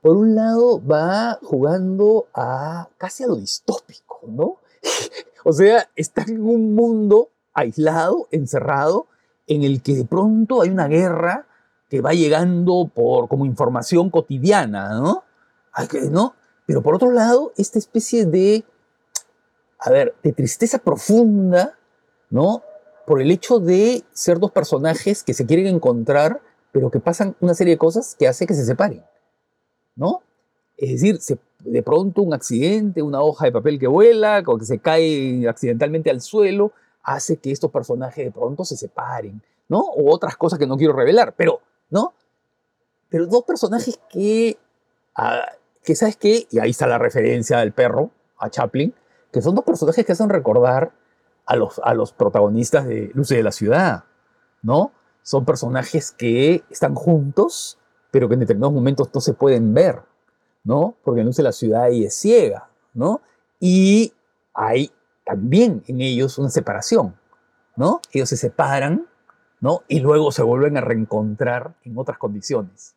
Speaker 3: por un lado va jugando a casi a lo distópico, ¿no? o sea, está en un mundo aislado, encerrado, en el que de pronto hay una guerra que va llegando por como información cotidiana, ¿no? ¿no? Pero por otro lado, esta especie de, a ver, de tristeza profunda, ¿no? Por el hecho de ser dos personajes que se quieren encontrar, pero que pasan una serie de cosas que hace que se separen, ¿no? Es decir, de pronto un accidente, una hoja de papel que vuela, o que se cae accidentalmente al suelo, hace que estos personajes de pronto se separen, ¿no? O otras cosas que no quiero revelar, pero, ¿no? Pero dos personajes que, ah, que ¿sabes qué? Y ahí está la referencia al perro, a Chaplin, que son dos personajes que hacen recordar a los, a los protagonistas de Luces de la Ciudad, ¿no? Son personajes que están juntos, pero que en determinados momentos no se pueden ver, ¿no? Porque no la ciudad y es ciega, ¿no? Y hay también en ellos una separación, ¿no? Ellos se separan, ¿no? Y luego se vuelven a reencontrar en otras condiciones.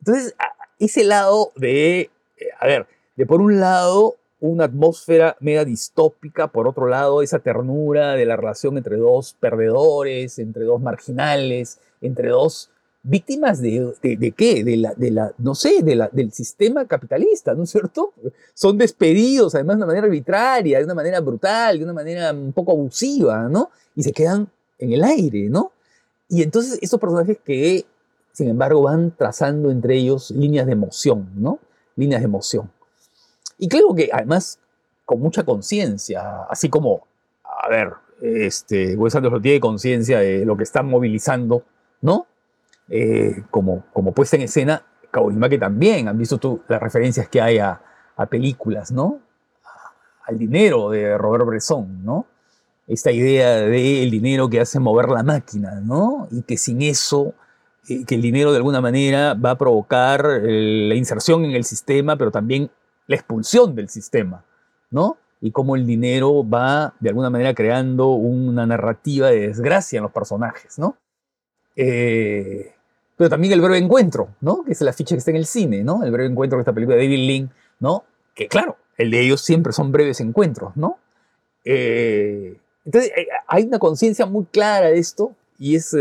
Speaker 3: Entonces, ese lado de, eh, a ver, de por un lado una atmósfera media distópica, por otro lado esa ternura de la relación entre dos perdedores, entre dos marginales, entre dos víctimas de, de, qué, de la, de la, no sé, de la, del sistema capitalista, ¿no es cierto? Son despedidos además de una manera arbitraria, de una manera brutal, de una manera un poco abusiva, ¿no? Y se quedan en el aire, ¿no? Y entonces estos personajes que, sin embargo, van trazando entre ellos líneas de emoción, ¿no? Líneas de emoción. Y creo que además con mucha conciencia, así como, a ver, este, Wes Anderson tiene conciencia de lo que están movilizando, ¿no? Eh, como, como puesta en escena, que también, han visto tú las referencias que hay a, películas, ¿no? Al dinero de Robert Bresson, ¿no? Esta idea del dinero que hace mover la máquina, ¿no? Y que sin eso, que el dinero de alguna manera va a provocar la inserción en el sistema, pero también la expulsión del sistema, ¿no? Y cómo el dinero va de alguna manera creando una narrativa de desgracia en los personajes, ¿no? Eh, pero también el breve encuentro, ¿no? Que es la ficha que está en el cine, ¿no? El breve encuentro de esta película de David Lynn, ¿no? Que claro, el de ellos siempre son breves encuentros, ¿no? Eh, entonces, eh, hay una conciencia muy clara de esto y es,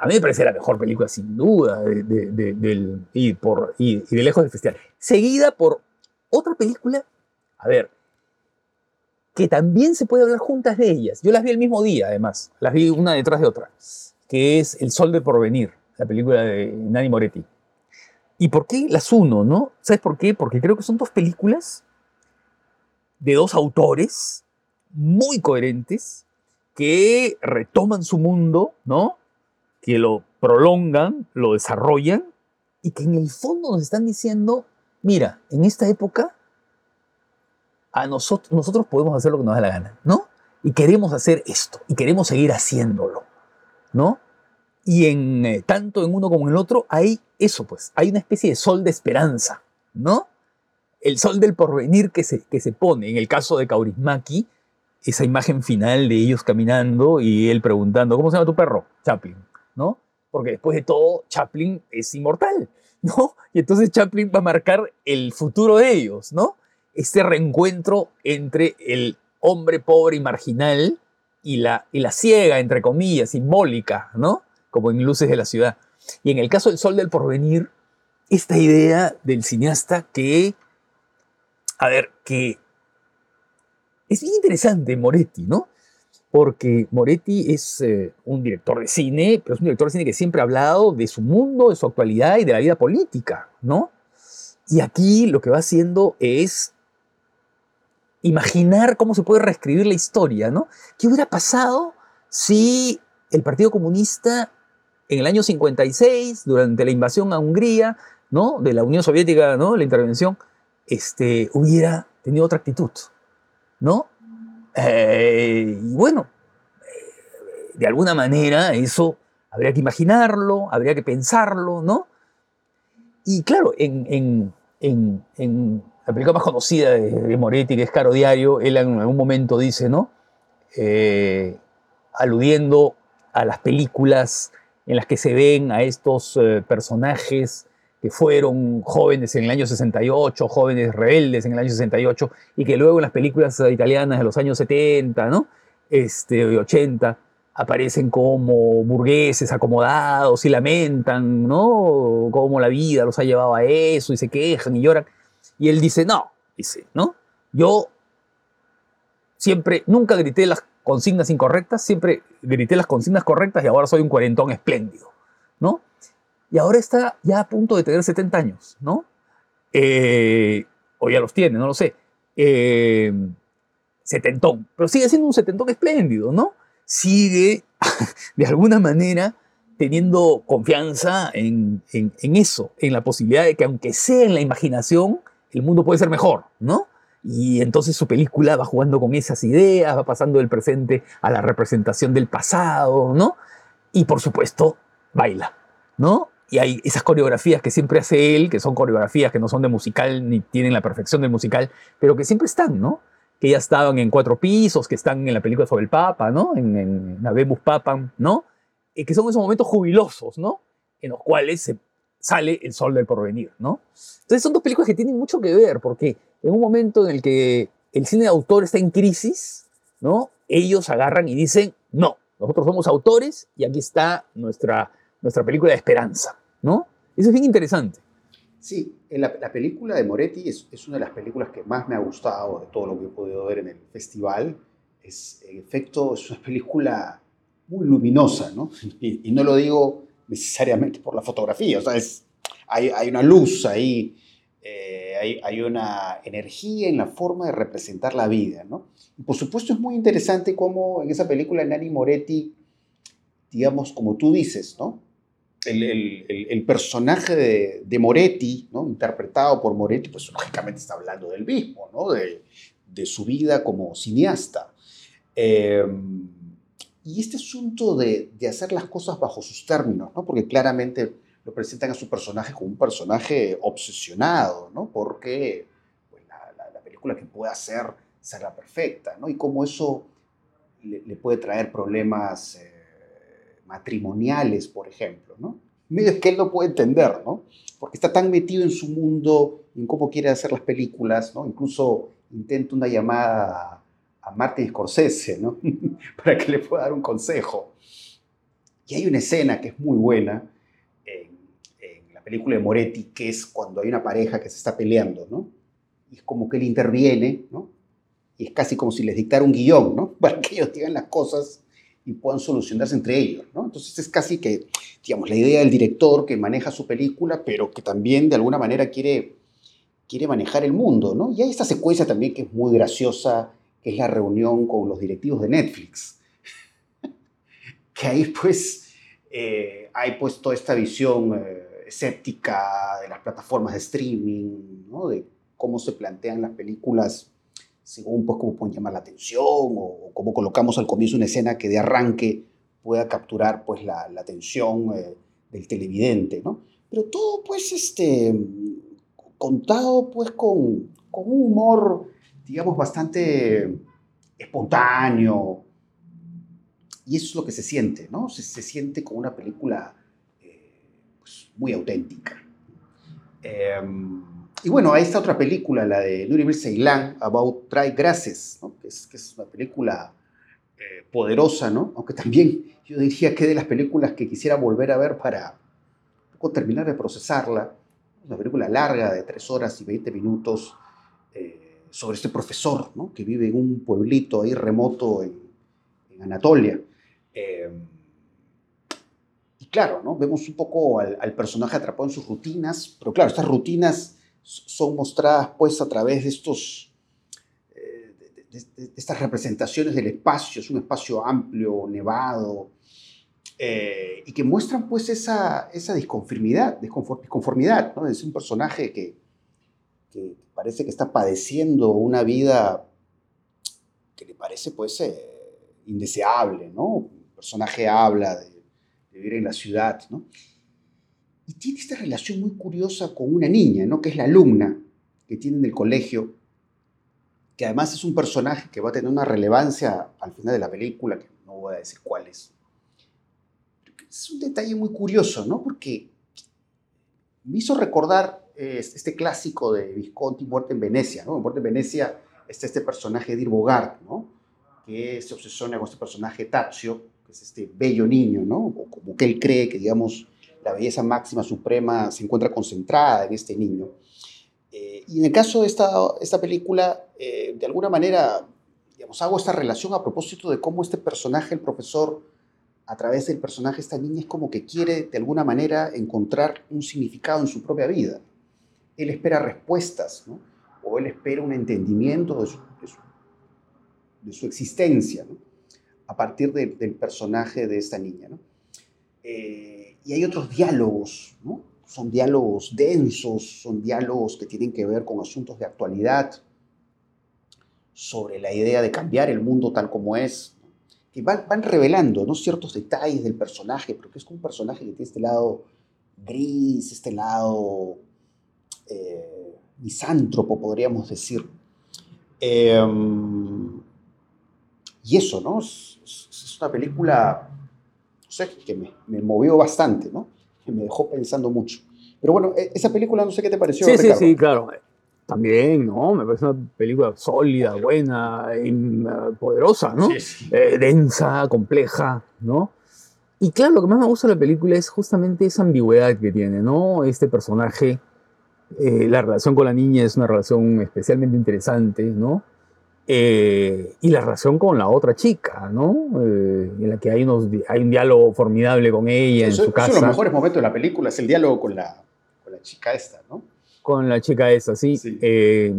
Speaker 3: a mí me parece la mejor película sin duda del, y, por, y de lejos del festival. Seguida por otra película, a ver, que también se puede hablar juntas de ellas. Yo las vi el mismo día, además. Las vi una detrás de otra. Que es El Sol de Porvenir, la película de Nani Moretti. ¿Y por qué las uno, no? ¿Sabes por qué? Porque creo que son dos películas de dos autores muy coherentes que retoman su mundo, ¿no? Que lo prolongan, lo desarrollan y que en el fondo nos están diciendo mira, en esta época a nosotros, nosotros podemos hacer lo que nos da la gana, ¿no? Y queremos hacer esto, y queremos seguir haciéndolo, ¿no? Y en eh, tanto en uno como en el otro hay eso, pues, hay una especie de sol de esperanza, ¿no? El sol del porvenir que se, que se pone, en el caso de Kaurismaki, esa imagen final de ellos caminando y él preguntando, ¿cómo se llama tu perro? Chaplin, ¿no? Porque después de todo, Chaplin es inmortal, ¿no? Y entonces Chaplin va a marcar el futuro de ellos, ¿no? Este reencuentro entre el hombre pobre y marginal y la, y la ciega, entre comillas, simbólica, ¿no? Como en Luces de la Ciudad. Y en el caso del Sol del Porvenir, esta idea del cineasta que, a ver, que es bien interesante Moretti, ¿no? Porque Moretti es eh, un director de cine, pero es un director de cine que siempre ha hablado de su mundo, de su actualidad y de la vida política, ¿no? Y aquí lo que va haciendo es imaginar cómo se puede reescribir la historia, ¿no? ¿Qué hubiera pasado si el Partido Comunista en el año 56, durante la invasión a Hungría, ¿no? De la Unión Soviética, ¿no? La intervención, este, hubiera tenido otra actitud, ¿no? Eh, y bueno, eh, de alguna manera eso habría que imaginarlo, habría que pensarlo, ¿no? Y claro, en, la película más conocida de, Moretti, que es Caro Diario, él en algún momento dice, ¿no? Eh, aludiendo a las películas en las que se ven a estos personajes que fueron jóvenes en el año 68, jóvenes rebeldes en el año 68, y que luego en las películas italianas de los años 70, ¿no? Este, 80, aparecen como burgueses acomodados y lamentan, ¿no? Cómo la vida los ha llevado a eso y se quejan y lloran. Y él dice, no, dice, ¿no? Yo siempre, nunca grité las consignas incorrectas, siempre grité las consignas correctas y ahora soy un cuarentón espléndido, ¿no? Y ahora está ya a punto de tener 70 años, ¿no? Eh, o ya los tiene, no lo sé. Eh, setentón, pero sigue siendo un setentón espléndido, ¿no? Sigue, de alguna manera, teniendo confianza en, en, eso, en la posibilidad de que aunque sea en la imaginación, el mundo puede ser mejor, ¿no? Y entonces su película va jugando con esas ideas, va pasando del presente a la representación del pasado, ¿no? y por supuesto baila, ¿no? Y hay esas coreografías que siempre hace él, que son coreografías que no son de musical ni tienen la perfección del musical, pero que siempre están, ¿no? Que ya estaban en cuatro pisos, que están en la película sobre el Papa, ¿no? En, en Habemus Papam, ¿no? Y que son esos momentos jubilosos, ¿no? En los cuales se sale el sol del porvenir, ¿no? Entonces son dos películas que tienen mucho que ver, porque en un momento en el que el cine de autor está en crisis, ¿no? Ellos agarran y dicen, no, nosotros somos autores y aquí está nuestra, nuestra película de esperanza, ¿no? Eso es bien interesante.
Speaker 2: Sí, la, la película de Moretti es, es, una de las películas que más me ha gustado de todo lo que he podido ver en el festival. Es, en efecto, es una película muy luminosa, ¿no? Y, y no lo digo necesariamente por la fotografía, o sea, es, hay, hay una luz ahí, eh, hay, hay, una energía en la forma de representar la vida, ¿no? Y por supuesto es muy interesante cómo en esa película Nani Moretti, digamos, como tú dices, ¿no? El, personaje de, Moretti, ¿no? interpretado por Moretti, pues lógicamente está hablando del mismo, ¿no? de, su vida como cineasta. Eh, y este asunto de, hacer las cosas bajo sus términos, ¿no? porque claramente lo presentan a su personaje como un personaje obsesionado, ¿no? porque pues, la, la, la, película que puede hacer será perfecta, ¿no? y cómo eso le, le puede traer problemas eh, matrimoniales, por ejemplo, ¿no? medios que él no puede entender, ¿no? porque está tan metido en su mundo, en cómo quiere hacer las películas, ¿no? incluso intenta una llamada a Martin Scorsese, ¿no? Para que le pueda dar un consejo. Y hay una escena que es muy buena en, la película de Moretti, que es cuando hay una pareja que se está peleando, ¿no? Y es como que él interviene, ¿no? Y es casi como si les dictara un guion, ¿no? Para que ellos digan las cosas y puedan solucionarse entre ellos, ¿no? Entonces es casi que, digamos, la idea del director que maneja su película, pero que también de alguna manera quiere, quiere manejar el mundo, ¿no? Y hay esta secuencia también que es muy graciosa, que es la reunión con los directivos de Netflix. que ahí pues eh, hay pues toda esta visión eh, escéptica de las plataformas de streaming, ¿no? de cómo se plantean las películas según pues cómo pueden llamar la atención o, cómo colocamos al comienzo una escena que de arranque pueda capturar pues la, la atención eh, del televidente, ¿no? Pero todo pues este contado pues con, con un humor digamos, bastante espontáneo. Y eso es lo que se siente, ¿no? Se, se siente como una película eh, pues, muy auténtica. Eh, y bueno, ahí está otra película, la de Nuremberg Ceylan, About Try Graces, ¿no? que, es, que, una película eh, poderosa, ¿no? Aunque también yo diría que de las películas que quisiera volver a ver para terminar de procesarla. Una película larga de 3 horas y 20 minutos. Eh, sobre este profesor ¿no? que vive en un pueblito ahí remoto en, Anatolia. Eh, y claro, ¿no? vemos un poco al, al, personaje atrapado en sus rutinas, pero claro, estas rutinas son mostradas pues a través de estos eh, de, de, de, estas representaciones del espacio, es un espacio amplio, nevado, eh, y que muestran pues esa, esa disconformidad, disconformidad, ¿no? es un personaje que, que parece que está padeciendo una vida que le parece pues eh, indeseable, ¿no? El personaje habla de, de, vivir en la ciudad, ¿no? Y tiene esta relación muy curiosa con una niña, ¿no? Que es la alumna que tiene en el colegio, que además es un personaje que va a tener una relevancia al final de la película, que no voy a decir cuál es. Es un detalle muy curioso, ¿no? Porque me hizo recordar este clásico de Visconti, Muerte en Venecia. ¿no? En Muerte en Venecia está este personaje de Bogart, ¿no? que se obsesiona con este personaje Tazio, que es este bello niño, ¿no? o como que él cree que, digamos, la belleza máxima suprema se encuentra concentrada en este niño. Eh, y en el caso de esta, esta película, eh, de alguna manera, digamos, hago esta relación a propósito de cómo este personaje, el profesor, a través del personaje, esta niña, es como que quiere de alguna manera encontrar un significado en su propia vida él espera respuestas, ¿no? o él espera un entendimiento de su, de su, existencia, ¿no? a partir de, del personaje de esta niña. ¿no? Eh, y hay otros diálogos, son diálogos densos, son diálogos que tienen que ver con asuntos de actualidad, sobre la idea de cambiar el mundo tal como es, que van, van revelando ¿no? ciertos detalles del personaje, porque es como un personaje que tiene este lado gris, este lado eh, misántropo, podríamos decir. Em, y eso, ¿no? Es, es, una película, sé, que me, me, movió bastante, ¿no? Que me dejó pensando mucho. Pero bueno, e, esa película no sé qué te pareció.
Speaker 3: Sí, sí, sí, claro. También, ¿no? Me parece una película sólida, buena, uh, poderosa, ¿no? Sí, sí. Eh, densa, compleja, ¿no? Y claro, lo que más me gusta de la película es justamente esa ambigüedad que tiene, ¿no? Este personaje, eh, la relación con la niña es una relación especialmente interesante, ¿no? Eh, y la relación con la otra chica, ¿no? Eh, en la que hay, unos, hay un diálogo formidable con ella
Speaker 2: eso,
Speaker 3: en su casa.
Speaker 2: Uno de los mejores momentos de la película es el diálogo con la, con la chica esta, ¿no?
Speaker 3: Con la chica esta, sí. sí. Eh,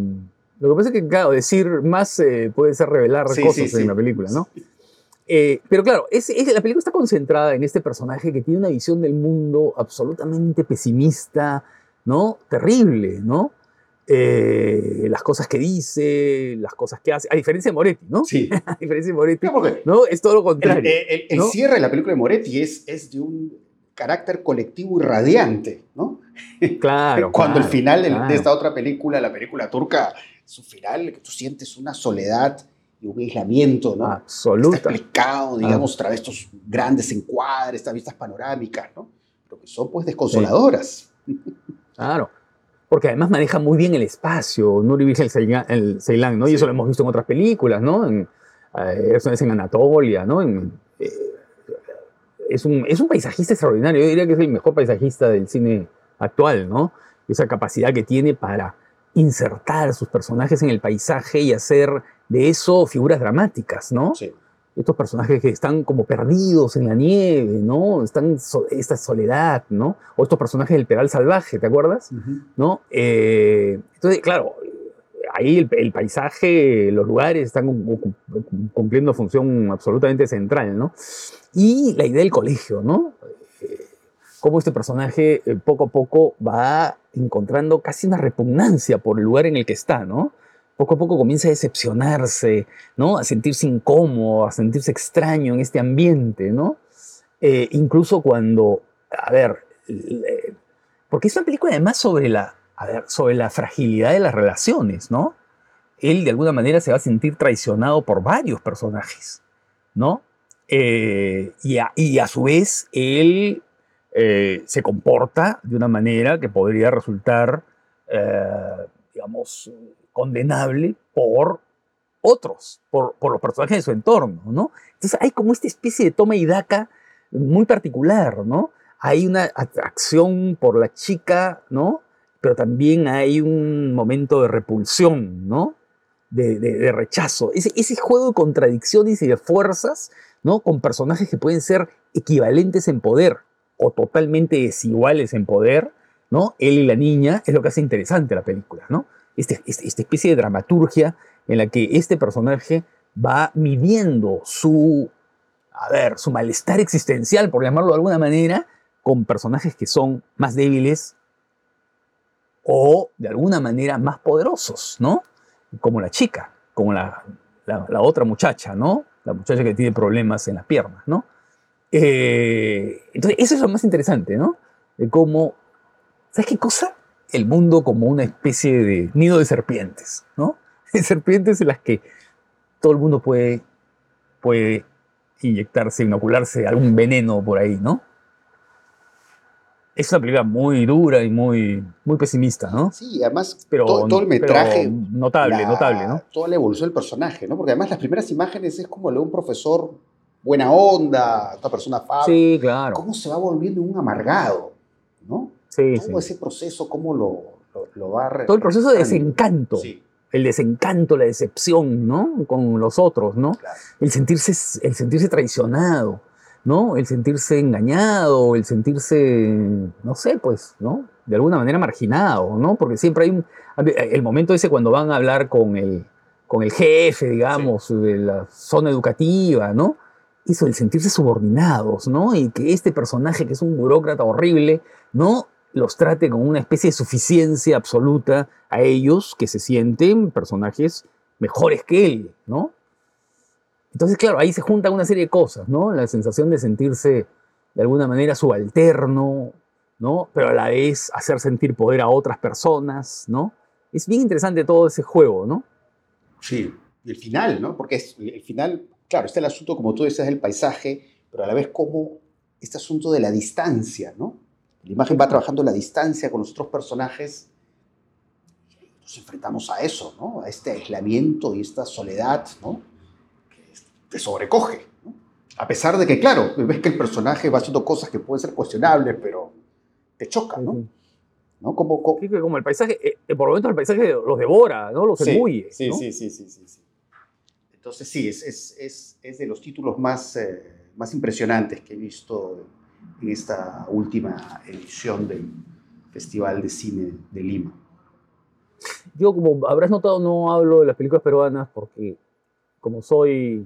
Speaker 3: lo que pasa es que, claro, decir más puede ser revelar sí, cosas sí, en la película, ¿no? Pero claro, es, es, la película está concentrada en este personaje que tiene una visión del mundo absolutamente pesimista, ¿no? Terrible, ¿no? Eh, las cosas que dice, las cosas que hace, a diferencia de Moretti, ¿no?
Speaker 2: Sí.
Speaker 3: a diferencia de Moretti, no, ¿no? Es todo lo contrario.
Speaker 2: El, el, el
Speaker 3: ¿no?
Speaker 2: cierre de la película de Moretti es, es de un carácter colectivo y radiante, ¿no?
Speaker 3: Claro.
Speaker 2: Cuando
Speaker 3: claro,
Speaker 2: el final de,
Speaker 3: claro.
Speaker 2: de, esta otra película, la película turca, su final, que tú sientes una soledad y un aislamiento, ¿no?
Speaker 3: Absoluta.
Speaker 2: Está explicado, digamos, ah. a través de estos grandes encuadres, estas vistas panorámicas, ¿no? Pero que son, pues, desconsoladoras.
Speaker 3: Sí. Claro. Porque además maneja muy bien el espacio, Nuri Bilge el Ceilán, ¿no? Sí. Y eso lo hemos visto en otras películas, ¿no? En, eh, eso es en Anatolia, ¿no? En, eh, es, un, es un paisajista extraordinario. Yo diría que es el mejor paisajista del cine actual, ¿no? Esa capacidad que tiene para insertar sus personajes en el paisaje y hacer de eso figuras dramáticas, ¿no?
Speaker 2: Sí.
Speaker 3: Estos personajes que están como perdidos en la nieve, ¿no? Están so esta soledad, ¿no? O estos personajes del pedal salvaje, ¿te acuerdas? Uh -huh. ¿No? Eh, entonces, claro, ahí el, el, paisaje, los lugares están cumpliendo función absolutamente central, ¿no? Y la idea del colegio, ¿no? Eh, cómo este personaje eh, poco a poco va encontrando casi una repugnancia por el lugar en el que está, ¿no? Poco a poco comienza a decepcionarse, ¿no? A sentirse incómodo, a sentirse extraño en este ambiente, ¿no? Eh, incluso cuando, a ver, eh, porque es una película además sobre la, a ver, sobre la fragilidad de las relaciones, ¿no? Él de alguna manera se va a sentir traicionado por varios personajes, ¿no? Eh, y, a, su vez él se comporta de una manera que podría resultar, digamos, condenable por otros, por, por, los personajes de su entorno, ¿no? Entonces hay como esta especie de toma y daca muy particular, ¿no? Hay una atracción por la chica, ¿no? Pero también hay un momento de repulsión, ¿no? De, de, rechazo. Ese, ese juego de contradicciones y de fuerzas, ¿no? Con personajes que pueden ser equivalentes en poder o totalmente desiguales en poder, ¿no? Él y la niña, es lo que hace interesante la película, ¿no? Este, este, esta especie de dramaturgia en la que este personaje va midiendo su, a ver, su malestar existencial, por llamarlo de alguna manera, con personajes que son más débiles o de alguna manera más poderosos, ¿no? Como la chica, como la, la, otra muchacha, ¿no? La muchacha que tiene problemas en las piernas, ¿no? Eh, entonces, eso es lo más interesante, ¿no? De cómo, ¿sabes qué cosa? El mundo como una especie de nido de serpientes, ¿no? De serpientes en las que todo el mundo puede, puede inyectarse, inocularse algún veneno por ahí, ¿no? Es una película muy dura y muy, muy pesimista, ¿no?
Speaker 2: Sí, además pero, todo, todo el metraje.
Speaker 3: notable, la, notable, ¿no?
Speaker 2: Toda la evolución del personaje, ¿no? Porque además las primeras imágenes es como de un profesor buena onda, una persona afable.
Speaker 3: Sí, claro.
Speaker 2: ¿Cómo se va volviendo un amargado? ¿no?
Speaker 3: Sí,
Speaker 2: Todo
Speaker 3: sí.
Speaker 2: ese proceso, cómo lo, lo, lo va...
Speaker 3: Todo el proceso de desencanto.
Speaker 2: Sí.
Speaker 3: El desencanto, la decepción, ¿no? Con los otros, ¿no?
Speaker 2: Claro.
Speaker 3: El, sentirse, el sentirse traicionado, ¿no? El sentirse engañado, el sentirse, no sé, pues, ¿no? De alguna manera marginado, ¿no? Porque siempre hay un... El momento ese cuando van a hablar con el, con el jefe, digamos, sí. de la zona educativa, ¿no? Eso, el sentirse subordinados, ¿no? Y que este personaje, que es un burócrata horrible, ¿no? Los trate con una especie de suficiencia absoluta a ellos que se sienten personajes mejores que él, ¿no? Entonces, claro, ahí se juntan una serie de cosas, ¿no? La sensación de sentirse de alguna manera subalterno, ¿no? Pero a la vez hacer sentir poder a otras personas, ¿no? Es bien interesante todo ese juego, ¿no?
Speaker 2: Sí, y el final, ¿no? Porque es, el final, claro, está el asunto, como tú decías, del paisaje, pero a la vez como este asunto de la distancia, ¿no? La imagen va trabajando la distancia con los otros personajes. Nos enfrentamos a eso, ¿no? A este aislamiento y esta soledad, ¿no? Que te sobrecoge, ¿no? A pesar de que, claro, ves que el personaje va haciendo cosas que pueden ser cuestionables, pero te choca, ¿no? ¿No? Como, como...
Speaker 3: Como el paisaje, eh, eh, por momentos el paisaje los devora, ¿no? Los
Speaker 2: Sí,
Speaker 3: engulle.
Speaker 2: Sí,
Speaker 3: ¿no?
Speaker 2: sí, sí, sí, sí, sí. Entonces sí, es, es, es, es de los títulos más, eh, más impresionantes que he visto en esta última edición del Festival de Cine de Lima.
Speaker 3: Yo, como habrás notado, no hablo de las películas peruanas porque, como soy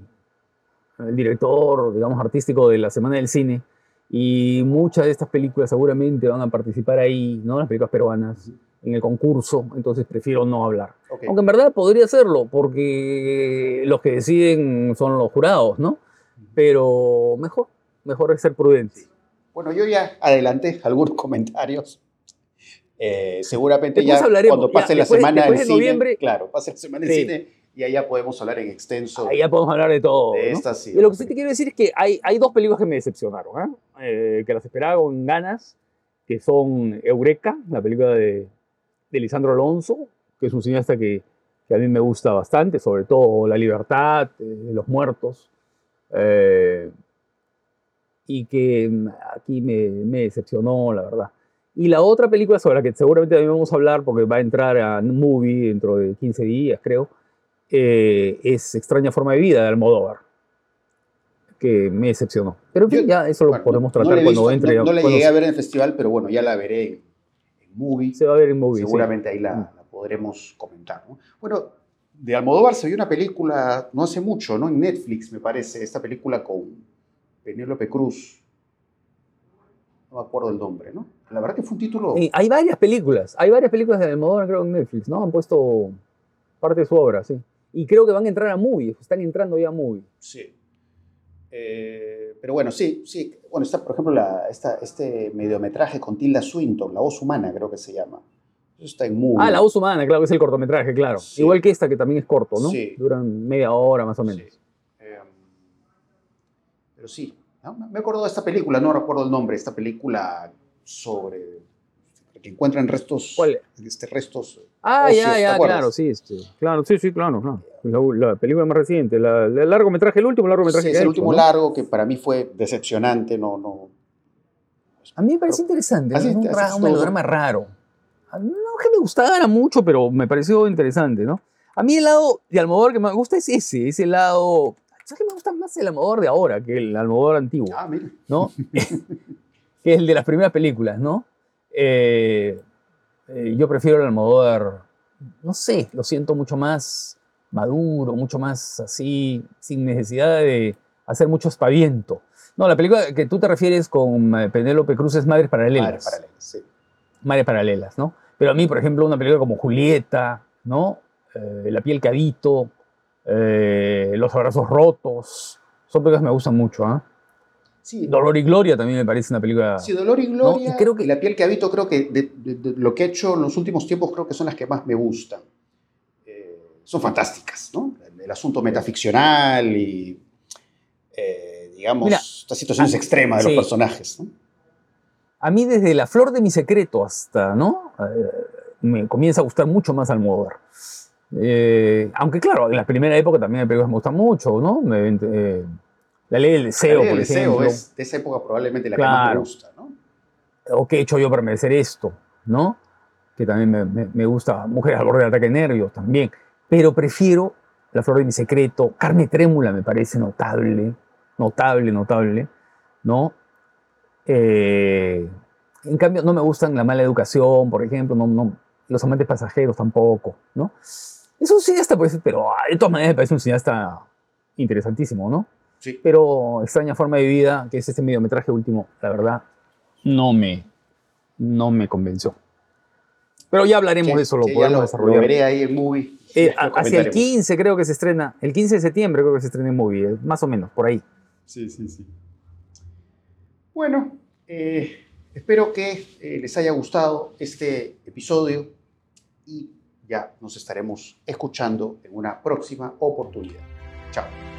Speaker 3: el director, digamos, artístico de la Semana del Cine, y muchas de estas películas seguramente van a participar ahí, ¿no? Las películas peruanas, en el concurso, entonces prefiero no hablar. Aunque en verdad podría hacerlo, porque los que deciden son los jurados, ¿no? Pero mejor, mejor es ser prudente.
Speaker 2: Bueno, yo ya adelanté algunos comentarios. Eh, seguramente
Speaker 3: Después
Speaker 2: ya cuando
Speaker 3: ya,
Speaker 2: pase la
Speaker 3: después-
Speaker 2: semana
Speaker 3: después
Speaker 2: del
Speaker 3: de
Speaker 2: cine,
Speaker 3: noviembre-
Speaker 2: claro, pase la semana del
Speaker 3: Sí.
Speaker 2: cine y allá podemos hablar en extenso
Speaker 3: Ahí ya podemos hablar de todo.
Speaker 2: de
Speaker 3: ¿no?
Speaker 2: estas. sí,
Speaker 3: Y lo que sí te quiero decir es que hay, hay dos películas que me decepcionaron, ¿ah? Eh, que las esperaba con ganas, que son Eureka, la película de, de Lisandro Alonso, que es un cineasta que, que a mí me gusta bastante, sobre todo La Libertad, eh, Los Muertos, eh, y que mm, aquí me, me decepcionó, la verdad. Y la otra película sobre la que seguramente también vamos a hablar, porque va a entrar a Movie dentro de 15 días, creo, eh, es Extraña Forma de Vida de Almodóvar, que me decepcionó. Pero en fin,
Speaker 2: Yo-
Speaker 3: ya eso lo
Speaker 2: Bueno,
Speaker 3: podemos
Speaker 2: no- no
Speaker 3: tratar
Speaker 2: he
Speaker 3: cuando
Speaker 2: visto,
Speaker 3: entre.
Speaker 2: No, no la llegué a ver en el festival, pero bueno, ya la veré en, en movie.
Speaker 3: se va a ver en movie. sí.
Speaker 2: Seguramente ahí la, la podremos comentar. ¿no? Bueno, de Almodóvar se vio una película no hace mucho, ¿no? En Netflix, me parece, esta película con Penélope Cruz. No me acuerdo el nombre, ¿no? La verdad que fue un título.
Speaker 3: Hay varias películas, hay varias películas de Almodóvar, creo, en Netflix, ¿no? Han puesto parte de su obra, sí. Y creo que van a entrar a movie, están entrando ya a movie.
Speaker 2: Sí. Eh, pero bueno, sí, sí. Bueno, está, por ejemplo, la, esta, este mediometraje con Tilda Swinton, La voz humana, creo que se llama. Eso está en movie.
Speaker 3: Ah, La voz humana, claro, que es el cortometraje, claro.
Speaker 2: Sí.
Speaker 3: Igual que esta, que también es corto, ¿no?
Speaker 2: Sí.
Speaker 3: Duran media hora más o menos.
Speaker 2: Sí. Pero sí, ¿no? me acuerdo de esta película, no recuerdo el nombre, esta película sobre que encuentran restos,
Speaker 3: ¿Cuál?
Speaker 2: este, restos.
Speaker 3: Ah,
Speaker 2: Ocios,
Speaker 3: ya,
Speaker 2: ¿te
Speaker 3: ya,
Speaker 2: acuerdas?
Speaker 3: claro, sí, este, claro, sí, sí, claro. La, la película más reciente, la, el largometraje, el último largometraje
Speaker 2: Sí,
Speaker 3: que
Speaker 2: es el
Speaker 3: hecho,
Speaker 2: último
Speaker 3: ¿no?
Speaker 2: largo que para mí fue decepcionante, no, no.
Speaker 3: A mí me parece interesante.
Speaker 2: Así-
Speaker 3: es un,
Speaker 2: así
Speaker 3: un melodrama raro. No que me gustara mucho, pero me pareció interesante, ¿no? A mí el lado de Almodóvar que me gusta es ese, ese lado... ¿Sabes que me gusta más el Almodóvar de ahora que el Almodóvar antiguo?
Speaker 2: Ah, mira.
Speaker 3: ¿no? que es el de las primeras películas, ¿no? Eh, eh, yo prefiero el Almodóvar, no sé, lo siento mucho más maduro, mucho más así, sin necesidad de hacer mucho espaviento. No, la película que tú te refieres con eh, Penélope Cruz es Madres Paralelas.
Speaker 2: Madre paralela, sí.
Speaker 3: Madres Paralelas, ¿no? Pero a mí, por ejemplo, una película como Julieta, ¿no? Eh, la piel que habito, eh, Los abrazos rotos, son películas que me gustan mucho, ¿ah?
Speaker 2: Sí,
Speaker 3: Dolor y Gloria también me parece una película.
Speaker 2: Sí, Dolor y Gloria
Speaker 3: y creo que-
Speaker 2: La piel que habito creo que de, de- de lo que he hecho en los últimos tiempos creo que son las que más me gustan. Eh, son fantásticas, ¿no? El, el asunto metaficcional y, eh, digamos,
Speaker 3: Mira,
Speaker 2: estas situaciones extremas de
Speaker 3: sí.
Speaker 2: los personajes, ¿no?
Speaker 3: A mí desde La Flor de mi Secreto hasta, ¿no? Eh, me comienza a gustar mucho más Almodóvar. Eh, aunque claro, en la primera época también hay películas que me gustan mucho, ¿no? Me- eh, la Ley del Deseo,
Speaker 2: La ley
Speaker 3: por
Speaker 2: del deseo
Speaker 3: ejemplo.
Speaker 2: es de esa época probablemente la que más me gusta, ¿no?
Speaker 3: o qué he hecho yo para merecer esto, ¿no? Que también me, me- me gusta, Mujeres al borde de ataque de nervios también, pero prefiero La flor de mi secreto, Carne Trémula me parece notable, notable, notable, ¿no? Eh, en cambio, no me gustan La mala educación, por ejemplo, no, no, Los amantes pasajeros tampoco, ¿no? Es un cineasta, pues, pero de todas maneras me parece un cineasta interesantísimo, ¿no?
Speaker 2: Sí.
Speaker 3: Pero Extraña Forma de Vida, que es este mediometraje último, la verdad, no me, no me convenció. Pero ya hablaremos
Speaker 2: Sí,
Speaker 3: de eso, lo
Speaker 2: sí,
Speaker 3: podemos
Speaker 2: lo,
Speaker 3: desarrollar.
Speaker 2: lo veré ahí en movie
Speaker 3: Eh, hacia el 15 creo que se estrena, el 15 de septiembre creo que se estrena en Movie, eh, más o menos, por ahí.
Speaker 2: Sí, sí, sí. Bueno, eh, espero que les haya gustado este episodio y ya nos estaremos escuchando en una próxima oportunidad. Chao.